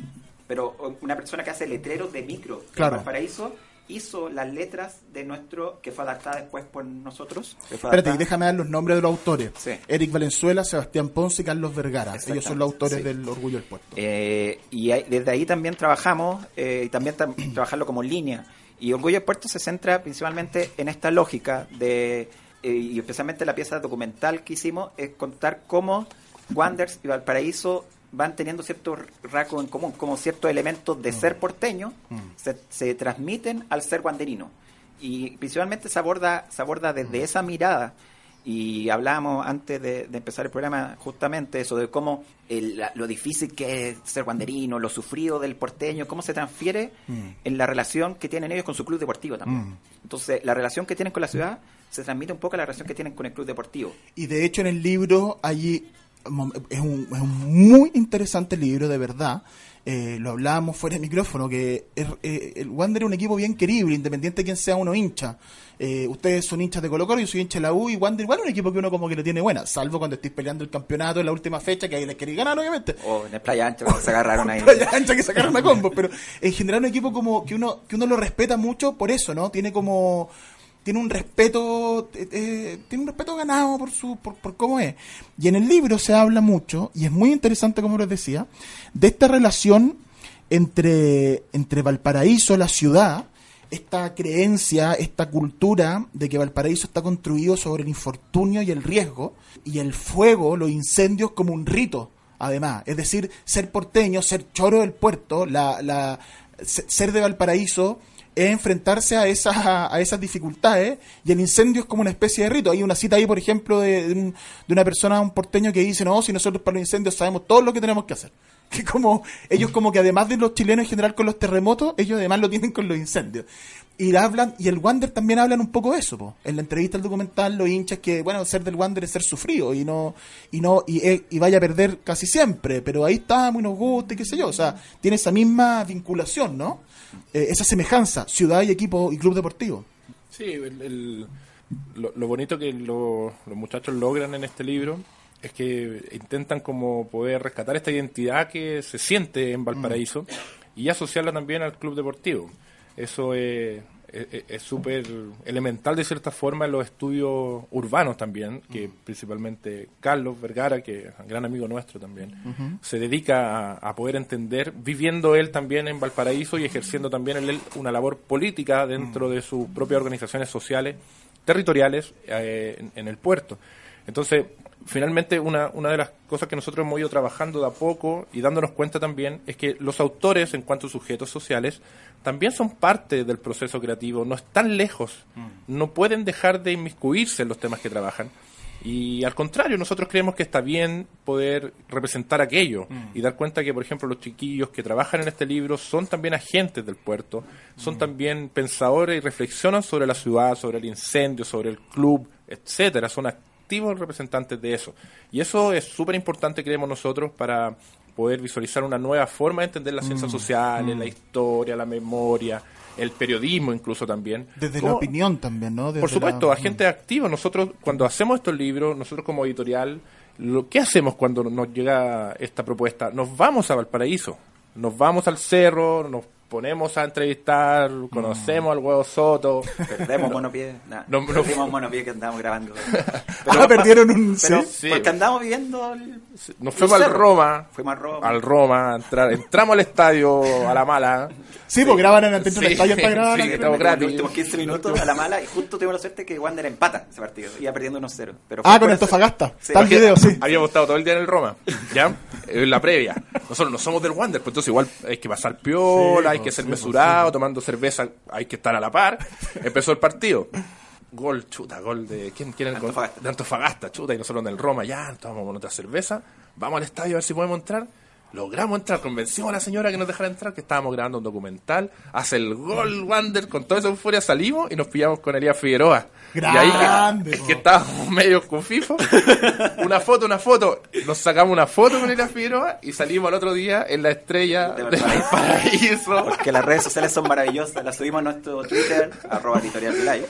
pero una persona que hace letreros de micro claro. en Valparaíso hizo las letras de nuestro, que fue adaptada después por nosotros. Espérate, déjame dar los nombres de los autores. Eric Valenzuela, Sebastián Ponce y Carlos Vergara. Ellos son los autores del Orgullo del Puerto. Eh, y desde ahí también trabajamos, eh, y también trabajarlo como línea. Y Orgullo del Puerto se centra principalmente en esta lógica de, eh, y especialmente la pieza documental que hicimos, es contar cómo Wanders y Valparaíso van teniendo ciertos rasgos en común, como ciertos elementos de ser porteño se, se transmiten al ser guanderino. Y principalmente se aborda, se aborda desde esa mirada y hablábamos antes de, de empezar el programa justamente eso de cómo el- lo difícil que es ser guanderino, lo sufrido del porteño, cómo se transfiere en la relación que tienen ellos con su club deportivo también. Mm. Entonces, la relación que tienen con la ciudad se transmite un poco a la relación que tienen con el club deportivo. Y de hecho en el libro allí es un, es un muy interesante libro, de verdad. Eh, lo hablábamos fuera de micrófono, que es- eh, el Wander es un equipo bien querible, independiente de quién sea uno hincha. Eh, ustedes son hinchas de Colo Colo, yo soy hincha de la U, y Wander igual es un equipo que uno como que le tiene buena, salvo cuando estéis peleando el campeonato en la última fecha, que ahí les queréis ganar, obviamente. O en el Playa Ancha, cuando se agarraron ahí. Playa ancha que sacaron a combo, pero en general un equipo como que uno que uno lo respeta mucho por eso, ¿no? Tiene como tiene un respeto eh, eh, tiene un respeto ganado por su por, por cómo es. Y en el libro se habla mucho y es muy interesante como les decía de esta relación entre entre Valparaíso, la ciudad, esta creencia, esta cultura de que Valparaíso está construido sobre el infortunio y el riesgo, y el fuego, los incendios como un rito, además. Es decir, ser porteño, ser choro del puerto, la, la, se- ser de Valparaíso es enfrentarse a esas, a esas dificultades y el incendio es como una especie de rito. Hay una cita ahí, por ejemplo, de, de un- de una persona, un porteño que dice, no, si nosotros para los incendios sabemos todo lo que tenemos que hacer. Que como, ellos como que además de los chilenos en general con los terremotos, ellos además lo tienen con los incendios. Y hablan, y el Wander también hablan un poco de eso. En la entrevista al documental, los hinchas que, bueno, ser del Wander es ser sufrido y no, y no, y, y vaya a perder casi siempre, pero ahí estamos y nos gusta y qué sé yo. O sea, tiene esa misma vinculación, ¿no? Eh, esa semejanza, ciudad y equipo y club deportivo. Sí, el- el- lo, lo bonito que lo- los muchachos logran en este libro es que intentan como poder rescatar esta identidad que se siente en Valparaíso y asociarla también al club deportivo. Eso es es- es súper elemental de cierta forma en los estudios urbanos también, que principalmente Carlos Vergara, que es un gran amigo nuestro también, se dedica a, a poder entender, viviendo él también en Valparaíso y ejerciendo también él una labor política dentro de sus propias organizaciones sociales, territoriales eh, en, en el puerto. Entonces, finalmente, una, una de las cosas que nosotros hemos ido trabajando de a poco y dándonos cuenta también es que los autores, en cuanto a sujetos sociales, también son parte del proceso creativo, no están lejos, no pueden dejar de inmiscuirse en los temas que trabajan. Y al contrario, nosotros creemos que está bien poder representar aquello y dar cuenta que, por ejemplo, los chiquillos que trabajan en este libro son también agentes del puerto, son también pensadores y reflexionan sobre la ciudad, sobre el incendio, sobre el club, etcétera. Son activos representantes de eso. Y eso es súper importante, creemos nosotros, para poder visualizar una nueva forma de entender las ciencias sociales, la historia, la memoria, el periodismo incluso también. Desde la ¿Cómo- opinión también, ¿no? Desde por supuesto, la- agentes activos. Nosotros, cuando hacemos estos libros, nosotros como editorial, lo, ¿qué hacemos cuando nos llega esta propuesta? Nos vamos a Valparaíso, nos vamos al cerro, nos ponemos a entrevistar, conocemos al huevo Soto. Perdemos monopié. Nah, No, no. perdimos monopié que andábamos grabando. Ah, perdieron un... Pero ¿sí? Sí. porque andamos viviendo el, Nos fuimos al. Roma, Fuimos al Roma. al Roma, a entrar, entramos al estadio a la mala. Sí, pues graban en el dentro del Sí. estadio, está grabado. Sí, estamos Los gratis. últimos 15 minutos a la mala y justo tuvimos la suerte que Wander empata ese partido. Iba perdiendo unos ceros. Pero fue Ah, con eso- Antofagasta. Sí. Está el video, sí. Habíamos estado todo el día en el Roma, ¿ya? En la previa. Nosotros no somos del Wander, pues entonces igual hay que pasar piola, hay que ser mesurado, tomando cerveza, hay que estar a la par. Empezó el partido. Gol, chuta, gol de. ¿Quién, quién era el gol? Antofagasta. De Antofagasta, chuta, y nosotros en el Roma, ya, tomamos otra cerveza, vamos al estadio a ver si podemos entrar. Logramos entrar, convencimos a la señora que nos dejara entrar, que estábamos grabando un documental, hace el gol Wander, con toda esa euforia salimos y nos pillamos con Elías Figueroa. Grande, y ahí que, estábamos medio confifos, una foto, una foto, nos sacamos una foto con Elías Figueroa y salimos al otro día en la estrella De del paraíso. Porque las redes sociales son maravillosas. Las subimos a nuestro Twitter, arroba editorial.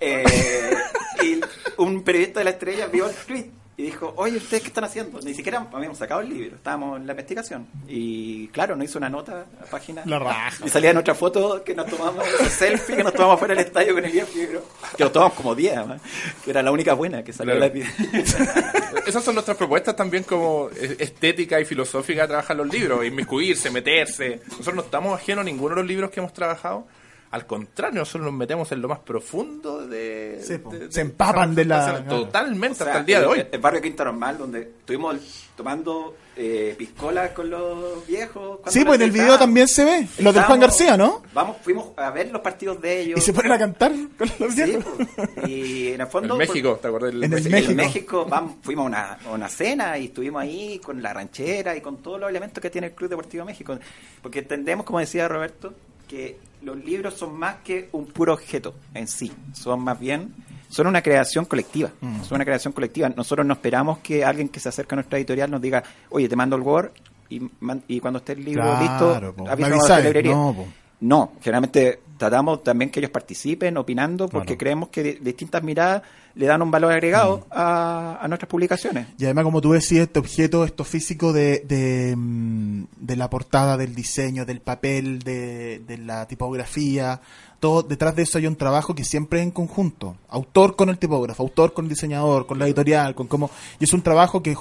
Eh, y un periodista de la estrella vio el tweet y dijo, oye, ¿ustedes qué están haciendo? Ni siquiera habíamos sacado el libro, estábamos en la investigación. Y claro, nos hizo una nota a la página. La raja. Y salía en otra foto que nos tomamos, ese selfie que nos tomamos fuera del estadio con el Figueroa. Que nos tomamos como 10, además, que era la única buena que salió Claro. la Esas son nuestras propuestas también como estética y filosófica de trabajar los libros, inmiscuirse, meterse. Nosotros no estamos ajenos a ninguno de los libros que hemos trabajado Al contrario, nosotros nos metemos en lo más profundo de... Sí, de- Se empapan de la- Totalmente, O sea, hasta el día de el- hoy. El, barrio Quinta Normal, donde estuvimos tomando eh, piscolas con los viejos. Sí, pues en el video también se ve. Lo del Juan García, ¿no? Vamos, fuimos a ver los partidos de ellos. Y se ponen a cantar con los Sí, viejos. pues. y en el En fondo... México, ¿te acuerdas? del En el México? México. En México vamos, fuimos a una, a una cena y estuvimos ahí con la ranchera y con todos los elementos que tiene el Club Deportivo México. Porque entendemos, como decía Roberto, que los libros son más que un puro objeto en sí. Son más bien, son una creación colectiva. Mm. Son una creación colectiva. Nosotros no esperamos que alguien que se acerca a nuestra editorial nos diga, oye, te mando el Word y, y cuando esté el libro Claro, listo, Me a la librería. No, po. No, generalmente tratamos también que ellos participen opinando porque Claro. creemos que di- distintas miradas le dan un valor agregado a, a nuestras publicaciones. Y además, como tú decías, este objeto, esto físico de, de, mm, de la portada, del diseño, del papel, de, de la tipografía, todo detrás de eso hay un trabajo que siempre es en conjunto. Autor con el tipógrafo, autor con el diseñador, con la editorial, con cómo... Y es un trabajo que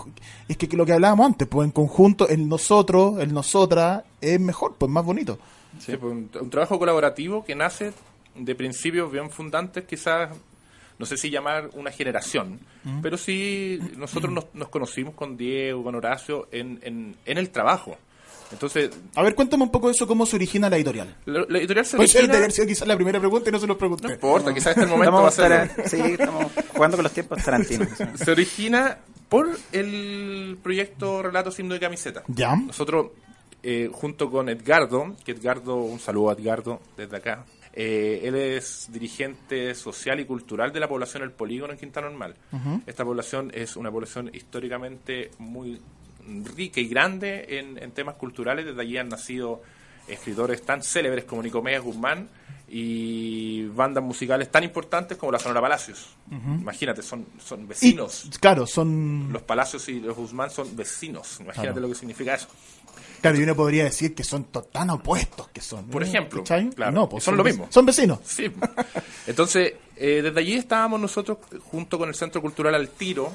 es que, que lo que hablábamos antes, pues en conjunto, el nosotros, el nosotras, es mejor, pues más bonito. Sí, pues, un, un trabajo colaborativo que nace de principios bien fundantes, quizás, no sé si llamar una generación, pero sí nosotros nos, nos conocimos con Diego, con Horacio, en, en, en el trabajo. Entonces, A ver, cuéntame un poco de eso, cómo se origina la editorial. la, la editorial se Puede ser origina- haber sido quizás la primera pregunta y no se los pregunté. No importa, quizás este es el momento Estamos, hacerlo. tara- sí, estamos jugando con los tiempos tarantinos. Se origina por el proyecto Relatos Himno de Camiseta. Ya. Nosotros, eh, junto con Edgardo, que Edgardo, un saludo a Edgardo desde acá, eh, él es dirigente social y cultural de la población El Polígono en Quintana Normal. Esta población es una población históricamente muy rica y grande en, en temas culturales. Desde allí han nacido escritores tan célebres como Nicomedes Guzmán y bandas musicales tan importantes como la Sonora Palacios. Imagínate, son, son Y, vecinos. claro, son... Los Palacios y los Guzmán son vecinos. Imagínate Claro. lo que significa eso. Claro, y uno podría decir que son tan opuestos que son. Por ejemplo, No, pues son lo vec- mismo. Son vecinos. Sí. Entonces, eh, desde allí estábamos nosotros junto con el Centro Cultural Al Tiro.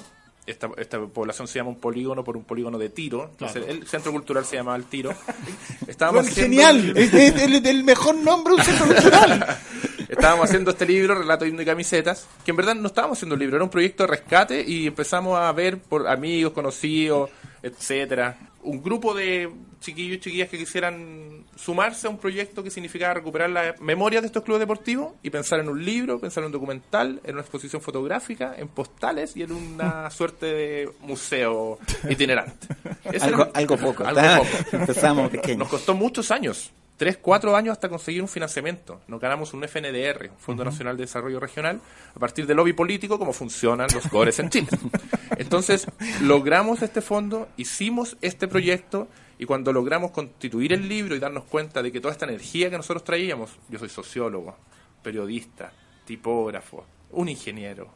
Esta, esta población se llama un polígono por un polígono de tiro. Entonces, el Centro Cultural se llama Al Tiro. Estábamos Bueno, genial. es, es el, el mejor nombre un centro cultural. Estábamos haciendo este libro, Relato Himno y Camisetas, que en verdad no estábamos haciendo un libro, era un proyecto de rescate y empezamos a ver por amigos, conocidos, etcétera, un grupo de chiquillos y chiquillas que quisieran sumarse a un proyecto que significaba recuperar la memoria de estos clubes deportivos y pensar en un libro, pensar en un documental, en una exposición fotográfica, en postales y en una suerte de museo itinerante. Algo, era- algo poco. algo poco. Empezamos pequeños. Nos costó muchos años, tres, cuatro años hasta conseguir un financiamiento. Nos ganamos un FNDR, un Fondo Nacional de Desarrollo Regional, a partir del lobby político, como funcionan los cores en Chile. Entonces, logramos este fondo, hicimos este proyecto, y cuando logramos constituir el libro y darnos cuenta de que toda esta energía que nosotros traíamos, yo soy sociólogo, periodista, tipógrafo, un ingeniero,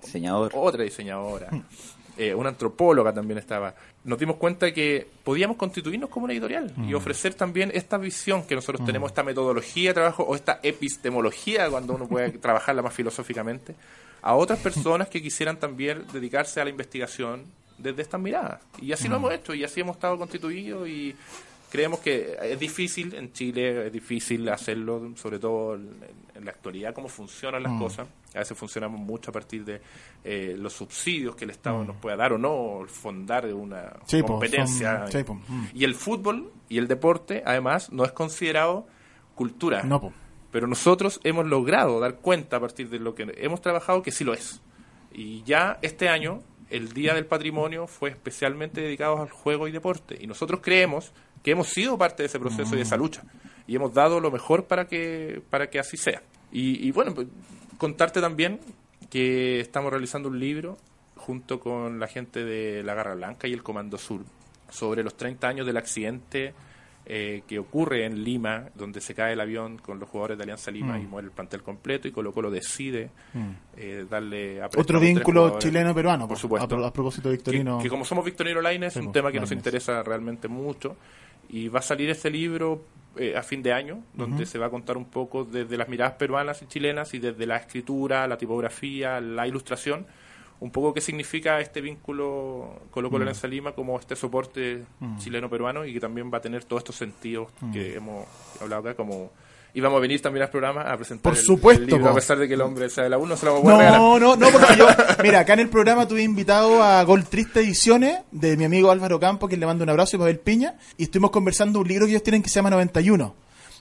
Diseñador. otra diseñadora, eh, una antropóloga también estaba. Nos dimos cuenta que podíamos constituirnos como una editorial y ofrecer también esta visión que nosotros tenemos, esta metodología de trabajo o esta epistemología, cuando uno puede trabajarla más filosóficamente, a otras personas que quisieran también dedicarse a la investigación desde estas miradas. Y así lo hemos hecho y así hemos estado constituidos y creemos que es difícil en Chile, es difícil hacerlo, sobre todo en, en la actualidad, cómo funcionan las cosas. A veces funcionamos mucho a partir de eh, los subsidios que el Estado nos pueda dar o no, fondar una competencia. son- mm. Y el fútbol y el deporte, además, no es considerado cultura. No, po. Pero nosotros hemos logrado dar cuenta a partir de lo que hemos trabajado que sí lo es. Y ya este año, el Día del Patrimonio fue especialmente dedicado al juego y deporte. Y nosotros creemos que hemos sido parte de ese proceso y de esa lucha. Y hemos dado lo mejor para que, para que así sea. Y, y bueno, pues, contarte también que estamos realizando un libro junto con la gente de la Garra Blanca y el Comando Sur sobre los 30 años del accidente eh, que ocurre en Lima, donde se cae el avión con los jugadores de Alianza Lima y muere el plantel completo y Colo Colo decide eh, darle a Otro vínculo chileno-peruano, por po, supuesto. A, pro- a propósito de Victorino. que como somos Victorino Lainez, es un tema que nos Lainez. interesa realmente mucho y va a salir este libro eh, a fin de año, donde se va a contar un poco desde las miradas peruanas y chilenas y desde la escritura, la tipografía, la ilustración, un poco qué significa este vínculo Colo Colo Alianza Lima como este soporte chileno-peruano y que también va a tener todos estos sentidos que hemos hablado acá, como Y vamos a venir también al programa a presentar Por el- el, supuesto, libro, po. a pesar de que el hombre sea de la 1, se lo vamos a regalar. No, no, no, porque yo, mira, acá en el programa tuve invitado a Gol Triste Ediciones de mi amigo Álvaro Campo, que le mando un abrazo y Pavel Piña, y estuvimos conversando un libro que ellos tienen que se llama 91,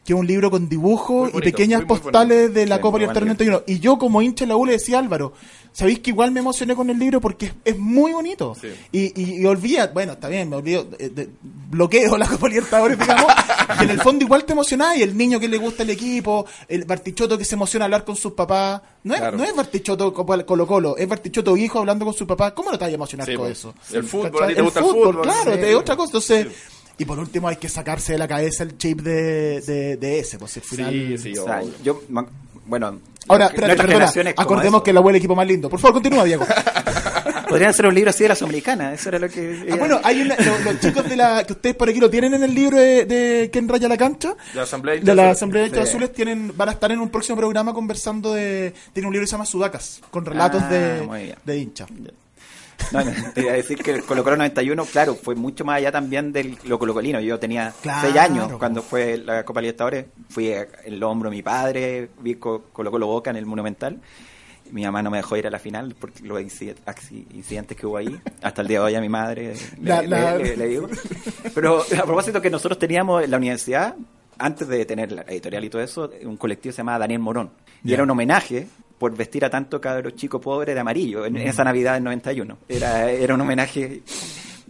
que es un libro con dibujos y pequeñas muy, muy postales de la Sí, Copa Libertadores bonito. 91. Y yo como hincha de la U le decía Álvaro, sabéis que igual me emocioné con el libro porque es, es muy bonito. Sí. Y, y, y olvida, bueno, está bien, me olvido, eh, de- bloqueo la Copa Libertadores, digamos, que en el fondo igual te emocionás y el niño que le gusta el equipo, el Bartichotto que se emociona a hablar con sus papás, no es, Claro. no es Bartichotto como Colo Colo, es Bartichotto hijo hablando con su papá, ¿cómo no te vas a emocionar Sí, con po. eso? El fútbol, a ti te gusta el fútbol, claro, sí. es otra cosa, entonces... Y por último hay que sacarse de la cabeza el chip de, de, de ese, pues al final... Sí, sí, O sea, obvio. yo, bueno, Ahora, espérate, perdona, acordemos eso. que el abuelo es el equipo más lindo. Por favor, continúa, Diego. Podrían hacer un libro así de la Sudamericana, eso era lo que... Ah, bueno, hay una, los, chicos de la que ustedes por aquí lo tienen en el libro de, de ¿Quién raya la cancha? De la Asamblea de de la Hinchas Asamblea de Hinchas Sí. Azules tienen, van a estar en un próximo programa conversando de tiene un libro que se llama Sudacas con relatos Ah, de, de hinchas. No, no, te iba a decir que el Colo Colo 91, claro, fue mucho más allá también del lo colocolino. Yo tenía Claro, seis años cuando fue la Copa Libertadores. Fui en el hombro de mi padre, vi Co- Colo Colo Boca en el Monumental. Mi mamá no me dejó ir a la final por los incidentes que hubo ahí. Hasta el día de hoy a mi madre le, La- le- la- le- le digo. Pero a propósito que nosotros teníamos en la universidad, antes de tener la editorial y todo eso, un colectivo se llamaba Daniel Morón. Y era un homenaje por vestir a tanto cabros chicos pobres de amarillo en esa Navidad del 91. Era, era un homenaje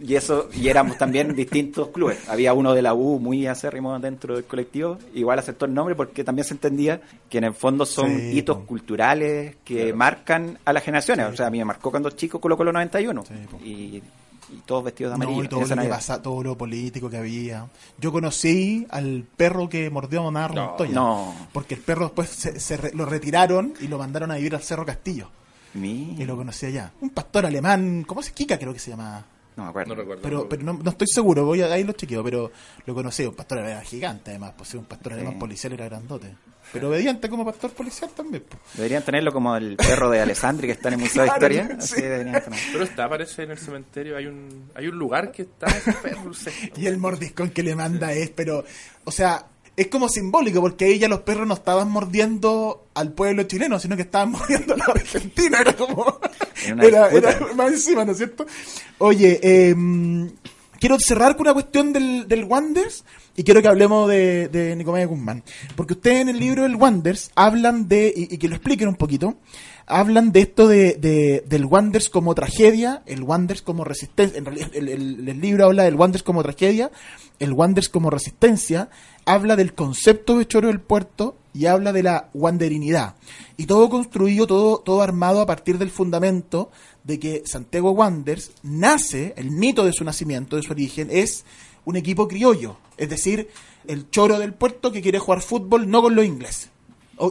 y eso y éramos también distintos clubes. Había uno de la U muy acérrimo dentro del colectivo, igual aceptó el nombre porque también se entendía que en el fondo son Sí, hitos po. culturales que marcan a las generaciones. o sea, a mí me marcó cuando chico Colo Colo 91 Sí, y, y todos vestidos de amarillo. No, y todo lo que pasa, todo lo político que había. Yo conocí al perro que mordió a Mamá Montoya. no. Porque el perro después se, se re- lo retiraron y lo mandaron a vivir al Cerro Castillo. Mi- Y lo conocí allá. Un pastor alemán, ¿cómo se Kika creo que se llama? No me acuerdo. No recuerdo. Pero, pero no, no estoy seguro, voy a, ahí lo chequeo, pero lo conocí, un pastor era gigante además, pues un pastor alemán policial era grandote. Pero obediente como pastor policial también. pues. Deberían tenerlo como el perro de Alessandri que está en el Museo Claro, de Historia. sí. Así deberían tener. Pero está, parece en el cementerio, hay un, hay un lugar que está ese perro. Y el mordiscón que le manda es, pero, o sea, es como simbólico, porque ahí ya los perros no estaban mordiendo al pueblo chileno, sino que estaban mordiendo a la Argentina. Era como. Era Era, más encima, ¿no es cierto? Oye, eh, quiero cerrar con una cuestión del, del Wanders y quiero que hablemos de, de Nicomedes Guzmán. Porque ustedes en el libro del Wanders hablan de, y, y que lo expliquen un poquito, hablan de esto de, de- del Wanders como tragedia, el Wanders como resistencia. En realidad, el, el- el libro habla del Wanders como tragedia, el Wanders como resistencia, habla del concepto de Choro del Puerto y habla de la wanderinidad. Y todo construido, todo, todo armado a partir del fundamento de que Santiago Wanderers nace, el mito de su nacimiento, de su origen, es un equipo criollo. Es decir, el choro del puerto que quiere jugar fútbol no con los ingleses.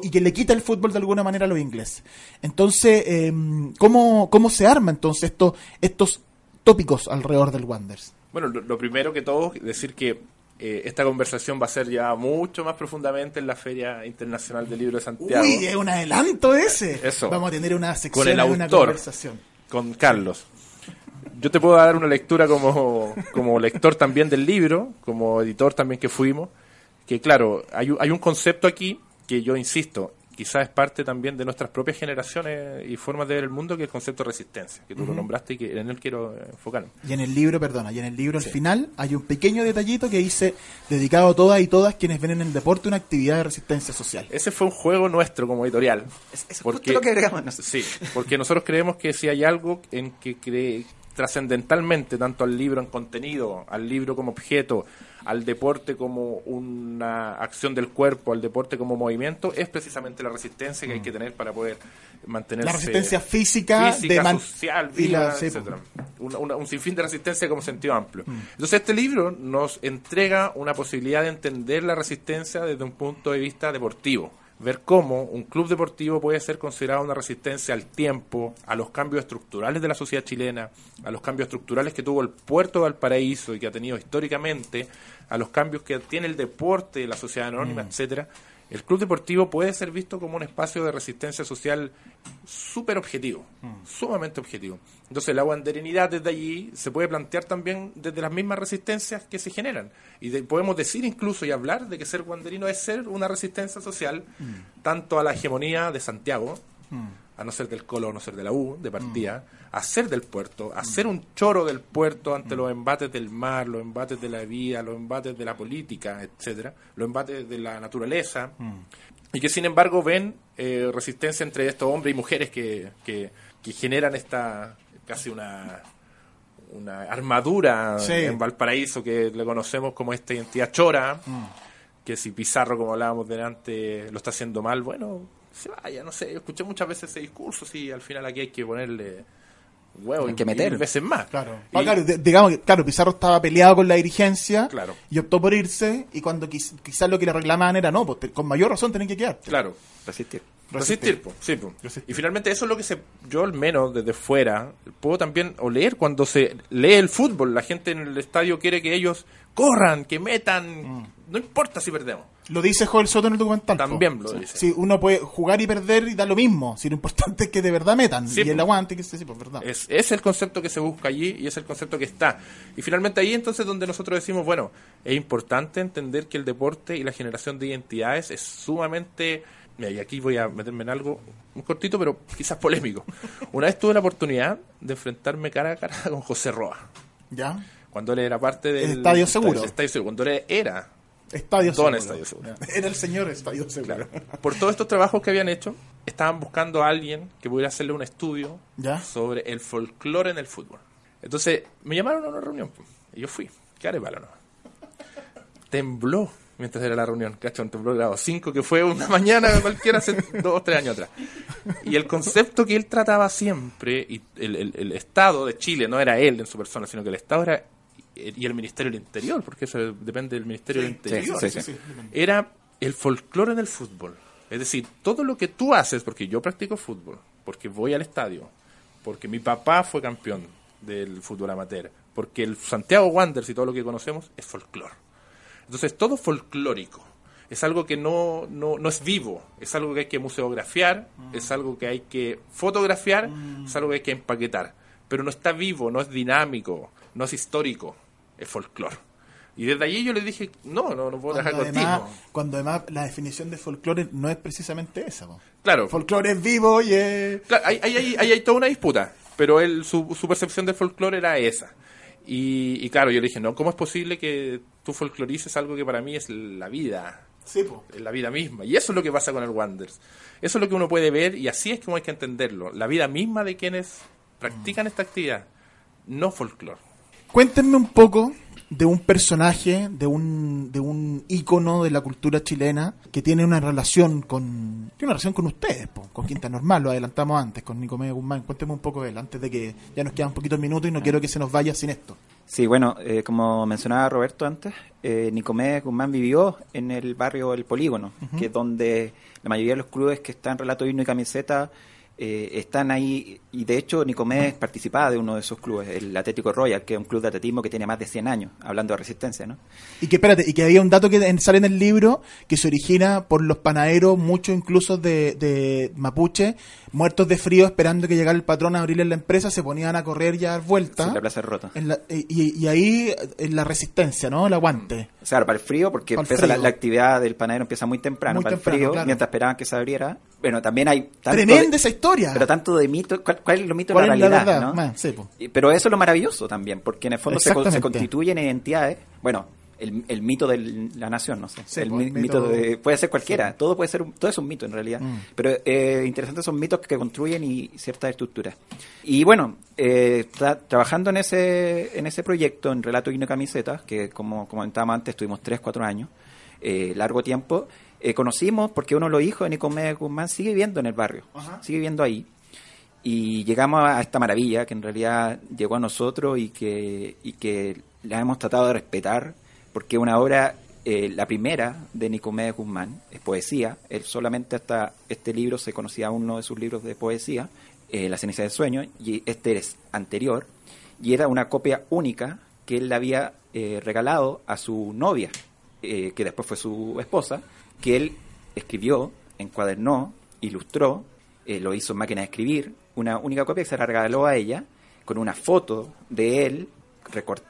Y que le quita el fútbol de alguna manera a los ingleses. Entonces, eh, ¿cómo, ¿cómo se arma entonces esto, estos tópicos alrededor del Wanderers? Bueno, lo, lo primero que todo, decir que eh, esta conversación va a ser ya mucho más profundamente en la Feria Internacional del Libro de Santiago. Uy, es un adelanto ese. Eso. Vamos a tener una sección, Con el una autor. conversación. con Carlos. Yo te puedo dar una lectura como, como lector también del libro, como editor también que fuimos, que claro, hay, hay un concepto aquí que yo insisto, quizás es parte también de nuestras propias generaciones y formas de ver el mundo, que es el concepto de resistencia, que tú lo nombraste y que en él quiero enfocarme. Y en el libro, perdona, y en el libro al final hay un pequeño detallito que dice dedicado a todas y todas quienes ven en el deporte una actividad de resistencia social. Ese fue un juego nuestro como editorial. Es, es Porque- justo lo que agregamos nosotros. Sí, porque nosotros creemos que si hay algo en que cree trascendentalmente, tanto al libro en contenido, al libro como objeto, al deporte como una acción del cuerpo, al deporte como movimiento, es precisamente la resistencia que hay que tener para poder mantenerse. La resistencia física, física, de man- social, y la- una- un sinfín de resistencia como sentido amplio. Entonces este libro nos entrega una posibilidad de entender la resistencia desde un punto de vista deportivo. Ver cómo un club deportivo puede ser considerado una resistencia al tiempo, a los cambios estructurales de la sociedad chilena, a los cambios estructurales que tuvo el puerto de Valparaíso y que ha tenido históricamente, a los cambios que tiene el deporte, la sociedad anónima, etcétera, el club deportivo puede ser visto como un espacio de resistencia social súper objetivo, mm. sumamente objetivo. Entonces la guanderinidad desde allí se puede plantear también desde las mismas resistencias que se generan. Y podemos decir incluso y hablar de que ser guanderino es ser una resistencia social mm. tanto a la hegemonía de Santiago, mm. A no ser del Colo, a no ser de la U, de partida, a ser del puerto, a ser un choro del puerto ante los embates del mar, los embates de la vida, los embates de la política, etcétera, los embates de la naturaleza. Y que sin embargo ven eh, resistencia entre estos hombres y mujeres que, que, generan esta casi una una armadura en Valparaíso que le conocemos como esta identidad chora, mm. que si Pizarro, como hablábamos delante, lo está haciendo mal, bueno, se vaya, no sé, escuché muchas veces ese discurso, sí, al final aquí hay que ponerle huevo hay que meter veces más. Claro. Ah, claro, digamos que claro, Pizarro estaba peleado con la dirigencia claro. y optó por irse y cuando quizás lo que le reclamaban era no, pues, con mayor razón tienen que quedar. Claro, resistir. Resistir, sí, Y finalmente eso es lo que se, yo al menos desde fuera, puedo también o leer cuando se lee el fútbol, la gente en el estadio quiere que ellos corran, que metan, mm. no importa si perdemos. Lo dice Joel Soto en el documental. También lo dice. Si uno puede jugar y perder y da lo mismo, si lo importante es que de verdad metan y el aguante, que sí, pues verdad. Es, es el concepto que se busca allí y es el concepto que está. Y finalmente ahí entonces donde nosotros decimos, bueno, es importante entender que el deporte y la generación de identidades es sumamente y aquí voy a meterme en algo muy cortito, pero quizás polémico. Una vez tuve la oportunidad de enfrentarme cara a cara con José Roa. ¿Ya? Cuando él era parte del... Estadio Seguro. Estadio Seguro. Cuando él era... Estadio Seguro. Estadio Seguro. Era el señor Estadio Seguro. Por todos estos trabajos que habían hecho, estaban buscando a alguien que pudiera hacerle un estudio sobre el folclore en el fútbol. Entonces, me llamaron a una reunión. Y yo fui. ¿Qué no? Tembló mientras era la reunión, ¿cachai? Un grado 5, que fue una mañana cualquiera hace dos o tres años atrás. Y el concepto que él trataba siempre, y el, Estado de Chile, no era él en su persona, sino que el Estado era, y el Ministerio del Interior, porque eso depende del Ministerio del Interior, era el folclore del fútbol. Es decir, todo lo que tú haces, porque yo practico fútbol, porque voy al estadio, porque mi papá fue campeón del fútbol amateur, porque el Santiago Wanderers y todo lo que conocemos es folclore. Entonces, todo folclórico. Es algo que no, no, no, es vivo, es algo que hay que museografiar, mm. es algo que hay que fotografiar, mm. es algo que hay que empaquetar. Pero no está vivo, no es dinámico, no es histórico, es folclore. Y desde allí yo le dije, no, no, no puedo dejar contigo. Cuando además la definición de folclore no es precisamente esa. Claro. Folclore es vivo y es... Claro, hay, hay, hay, hay, toda una disputa, pero él, su, su percepción de folclore era esa. Y, claro, yo le dije, no, ¿cómo es posible que tú folclorices algo que para mí es la vida? Sí, Es la vida misma. Y eso es lo que pasa con el Wonders. Eso es lo que uno puede ver y así es como hay que entenderlo. La vida misma de quienes practican esta actividad, no folclore. Cuéntenme un poco de un personaje, de un, de un ícono de la cultura chilena que tiene una relación con tiene una relación con ustedes, con Quinta Normal, lo adelantamos antes, con Nicomedes Guzmán. Cuénteme un poco de él, antes de que ya nos quedan un poquito de minutos y no quiero que se nos vaya sin esto. Sí, bueno, eh, como mencionaba Roberto antes, eh, Nicomedes Guzmán vivió en el barrio El Polígono, que es donde la mayoría de los clubes que están en Relato Himno y Camiseta eh, están ahí, y de hecho Nicomés participaba de uno de esos clubes, el Atlético Royal, que es un club de atletismo que tiene más de 100 años, hablando de resistencia, ¿no? Y que, espérate, y que había un dato que sale en el libro, que se origina por los panaderos, muchos incluso de, de Mapuche, muertos de frío, esperando que llegara el patrón a abrirles la empresa, se ponían a correr y a dar vueltas. la plaza rota. y, ahí en la resistencia, ¿no? El aguante. O sea, para el frío, porque empieza la, actividad del panadero empieza muy temprano, para el frío, mientras esperaban que se abriera. Bueno, también hay... Tremenda esa historia. Pero tanto de mito, ¿cuál, es lo mito de la realidad? ¿no? pero eso es lo maravilloso también, porque en el fondo se, se constituyen identidades, bueno, el, mito de la nación, no sé. el pues, mito, de, puede ser cualquiera, todo puede ser, todo es un mito en realidad. Mm. Pero eh, interesantes son mitos que construyen y ciertas estructuras. Y bueno, eh, trabajando en ese, en ese proyecto, en Relato y Camisetas, que como comentábamos antes, estuvimos 3, 4 años, eh, largo tiempo, eh, conocimos porque uno de los hijos de Nicomedes Guzmán sigue viviendo en el barrio, sigue viviendo ahí. Y llegamos a esta maravilla que en realidad llegó a nosotros y que, y que la hemos tratado de respetar porque una obra, eh, la primera de Nicomedes Guzmán, es poesía. Él solamente hasta este libro se conocía uno de sus libros de poesía, eh, La ceniza del sueño, y este es anterior, y era una copia única que él le había eh, regalado a su novia, que después fue su esposa, que él escribió, encuadernó, ilustró, lo hizo en máquina de escribir, una única copia que se la regaló a ella, con una foto de él,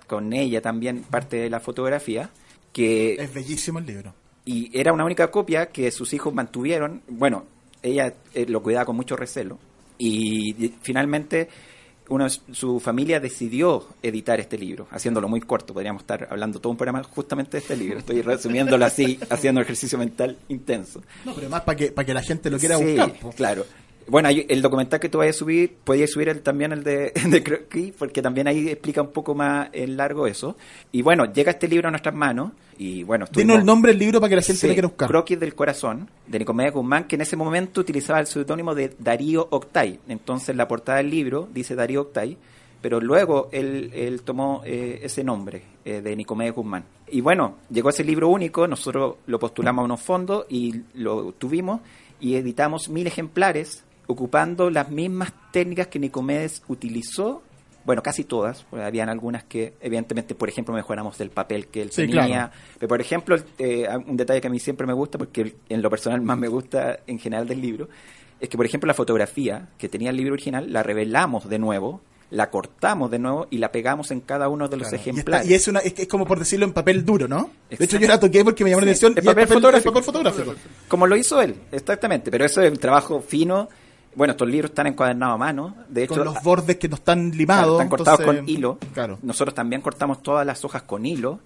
con ella también parte de la fotografía, que... Es bellísimo el libro. Y era una única copia que sus hijos mantuvieron, bueno, ella eh, lo cuidaba con mucho recelo, y finalmente uno, su familia decidió editar este libro, haciéndolo muy corto. Podríamos estar hablando todo un programa justamente de este libro. Estoy resumiéndolo así, haciendo ejercicio mental intenso. No, pero más para que, para que la gente lo quiera buscar. Claro. Bueno, el documental que tú vayas a subir, podías subir el, también el de, de porque también ahí explica un poco más en largo eso. Y bueno, llega este libro a nuestras manos y bueno... Tiene el nombre del libro para que la gente lo quiera buscar. Croquis del Corazón, de Nicomedia Guzmán, que en ese momento utilizaba el seudónimo de Darío Octay. Entonces la portada del libro dice Darío Octay, pero luego él, él tomó eh, ese nombre eh, de Nicomedia Guzmán. Y bueno, llegó ese libro único, nosotros lo postulamos a unos fondos y lo tuvimos y editamos mil ejemplares ocupando las mismas técnicas que Nicomedes utilizó, bueno, casi todas, porque habían algunas que, evidentemente, por ejemplo, mejoramos del papel que él tenía, pero por ejemplo, eh, un detalle que a mí siempre me gusta, porque en lo personal más me gusta en general del libro, es que, por ejemplo, la fotografía que tenía el libro original la revelamos de nuevo, la cortamos de nuevo y la pegamos en cada uno de los ejemplares. Y, es, una, es, como por decirlo en papel duro, ¿no? De hecho, yo la toqué porque me llamó la atención. El papel, fotográfico. Como lo hizo él, exactamente. Pero eso es un trabajo fino bueno, estos libros están encuadernados a mano. De hecho, con los bordes que no están limados. están cortados con hilo. Claro. Nosotros también cortamos todas las hojas con hilo.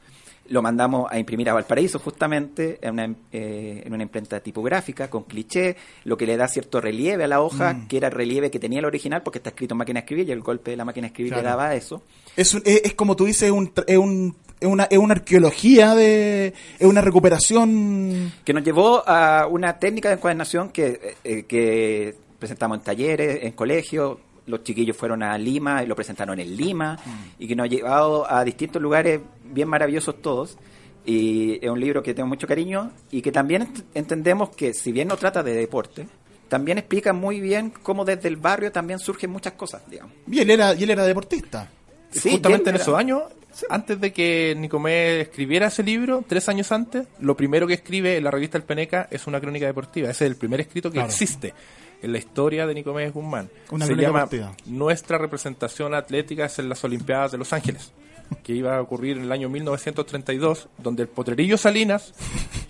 Lo mandamos a imprimir a Valparaíso justamente en una, eh, en una imprenta tipográfica con cliché, lo que le da cierto relieve a la hoja, mm. que era el relieve que tenía el original porque está escrito en máquina de escribir y el golpe de la máquina de escribir le daba eso. Es, es, como tú dices, un, es, un, es, una, es una arqueología, de, es una recuperación... Que nos llevó a una técnica de encuadernación que, eh, que presentamos en talleres, en colegios, los chiquillos fueron a Lima y lo presentaron en Lima, mm. y que nos ha llevado a distintos lugares bien maravillosos todos. Y es un libro que tengo mucho cariño y que también entendemos que, si bien no trata de deporte, también explica muy bien cómo desde el barrio también surgen muchas cosas, digamos. Y él era, y él era deportista. Sí, Justamente en esos años, antes de que Nicomé escribiera ese libro, tres años antes, lo primero que escribe en la revista El Peneca es una crónica deportiva. Ese es el primer escrito que existe en la historia de Nicomedes Guzmán. Se llama Nuestra representación atlética es en las Olimpiadas de Los Ángeles, que iba a ocurrir en el año 1932, donde el potrerillo Salinas,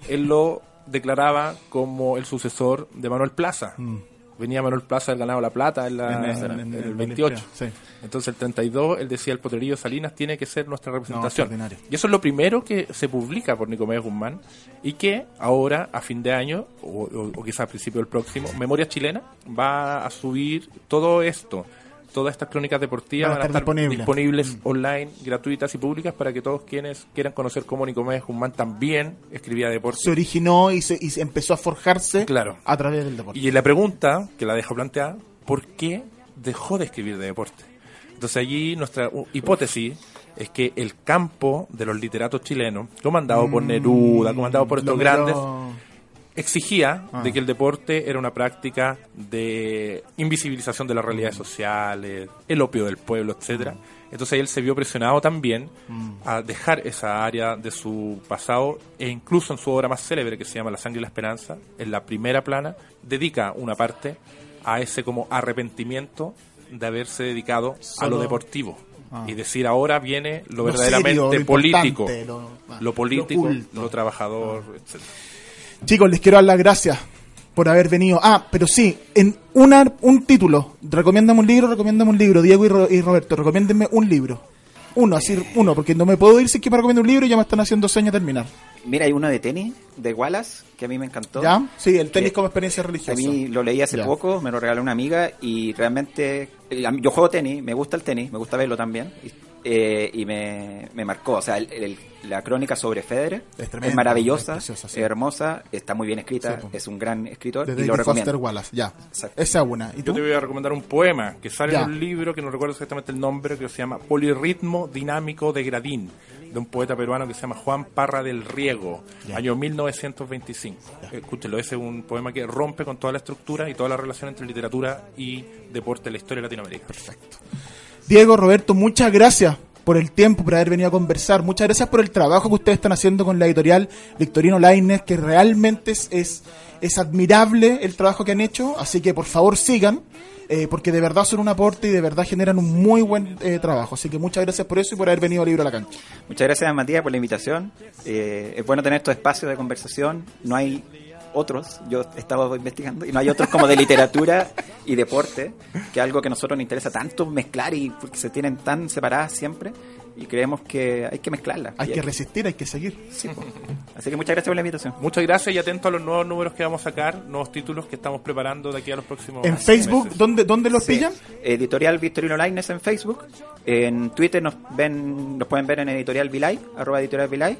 él lo declaraba como el sucesor de Manuel Plaza. Mm venía Manuel Plaza del ganado La Plata en, el 28. Entonces el 32, él decía, el potrerillo Salinas tiene que ser nuestra representación. y eso es lo primero que se publica por Nicomedes Guzmán y que ahora, a fin de año, o, o, quizás a principio del próximo, Memoria Chilena va a subir todo esto todas estas crónicas deportivas van a estar, disponibles, mm. online, gratuitas y públicas para que todos quienes quieran conocer cómo Nicomedes Guzmán también escribía deporte. Se originó y se, empezó a forjarse claro. a través del deporte. Y la pregunta, que la dejo planteada, ¿por qué dejó de escribir de deporte? Entonces allí nuestra hipótesis es que el campo de los literatos chilenos, comandado por mm, Neruda, comandado por estos grandes, exigía ah. de que el deporte era una práctica de invisibilización de las realidades sociales, el opio del pueblo, etcétera. Entonces él se vio presionado también mm. a dejar esa área de su pasado e incluso en su obra más célebre que se llama La sangre y la esperanza, en la primera plana, dedica una parte a ese como arrepentimiento de haberse dedicado a lo deportivo. Ah. Y decir ahora viene lo, verdaderamente político, lo, político, lo, trabajador, ah. etcétera. Chicos, les quiero dar las gracias por haber venido. Ah, pero sí, en una, un título. Recomiéndame un libro, recomiéndame un libro. Diego y, Roberto, recomiéndenme un libro. Uno, así, uno, porque no me puedo ir si es que me recomiendo un libro y ya me están haciendo sueño terminar. Mira, hay uno de tenis, de Wallace, que a mí me encantó. ¿Ya? Sí, el tenis como experiencia religiosa. A mí lo leí hace poco, me lo regaló una amiga y realmente... Eh, yo juego tenis, me gusta el tenis, me gusta verlo también. Eh, y me, me, marcó. O sea, la crónica sobre Federer es, maravillosa, es, hermosa, está muy bien escrita, es un gran escritor y lo recomiendo. Wallace, ya. Esa una. Yo te voy a recomendar un poema que sale en un libro que no recuerdo exactamente el nombre, que se llama Polirritmo Dinámico de Gradín, de un poeta peruano que se llama Juan Parra del Riego, año 1925. Escúchelo, ese es un poema que rompe con toda la estructura y toda la relación entre literatura y deporte en la historia de Latinoamérica. Perfecto. Diego, Roberto, muchas gracias por el tiempo, por haber venido a conversar. Muchas gracias por el trabajo que ustedes están haciendo con la editorial Victorino Laines, que realmente es, es, admirable el trabajo que han hecho. Así que por favor sigan. Eh, porque de verdad son un aporte y de verdad generan un muy buen eh, trabajo. Así que muchas gracias por eso y por haber venido a Libro a la Cancha. Muchas gracias, Matías, por la invitación. Eh, es bueno tener estos espacios de conversación. No hay otros, yo estaba investigando, y no hay otros como de literatura y deporte, que es algo que a nosotros nos interesa tanto mezclar y porque se tienen tan separadas siempre y creemos que hay que mezclarlas. Hay que resistir, hay que seguir. Así que muchas gracias por la invitación. Muchas gracias y atento a los nuevos números que vamos a sacar, nuevos títulos que estamos preparando de aquí a los próximos ¿En Facebook ¿dónde, dónde los pillan? Editorial Victorino Lines en Facebook. En Twitter nos ven nos pueden ver en Editorial Vilay, arroba Editorial Vilay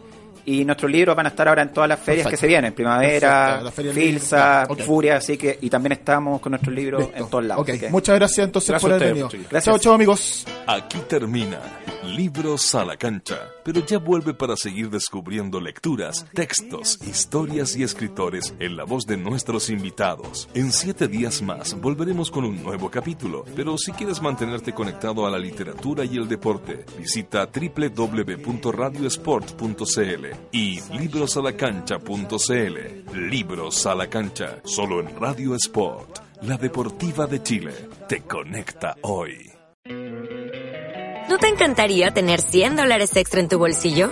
y nuestros libros van a estar ahora en todas las ferias que se vienen, Primavera, Filsa, Furia, así que y también estamos con nuestros libros en todos lados. Muchas gracias entonces por haber venido. Gracias. Chao, amigos. Aquí termina Libros a la cancha, pero ya vuelve para seguir descubriendo lecturas, textos, historias y escritores en la voz de nuestros invitados. En siete días más volveremos con un nuevo capítulo, pero si quieres mantenerte conectado a la literatura y el deporte, visita www.radiosport.cl y librosalacancha.cl. Libros a la cancha, solo en Radio Sport, la deportiva de Chile. Te conecta hoy. ¿No te encantaría tener 100 dólares extra en tu bolsillo?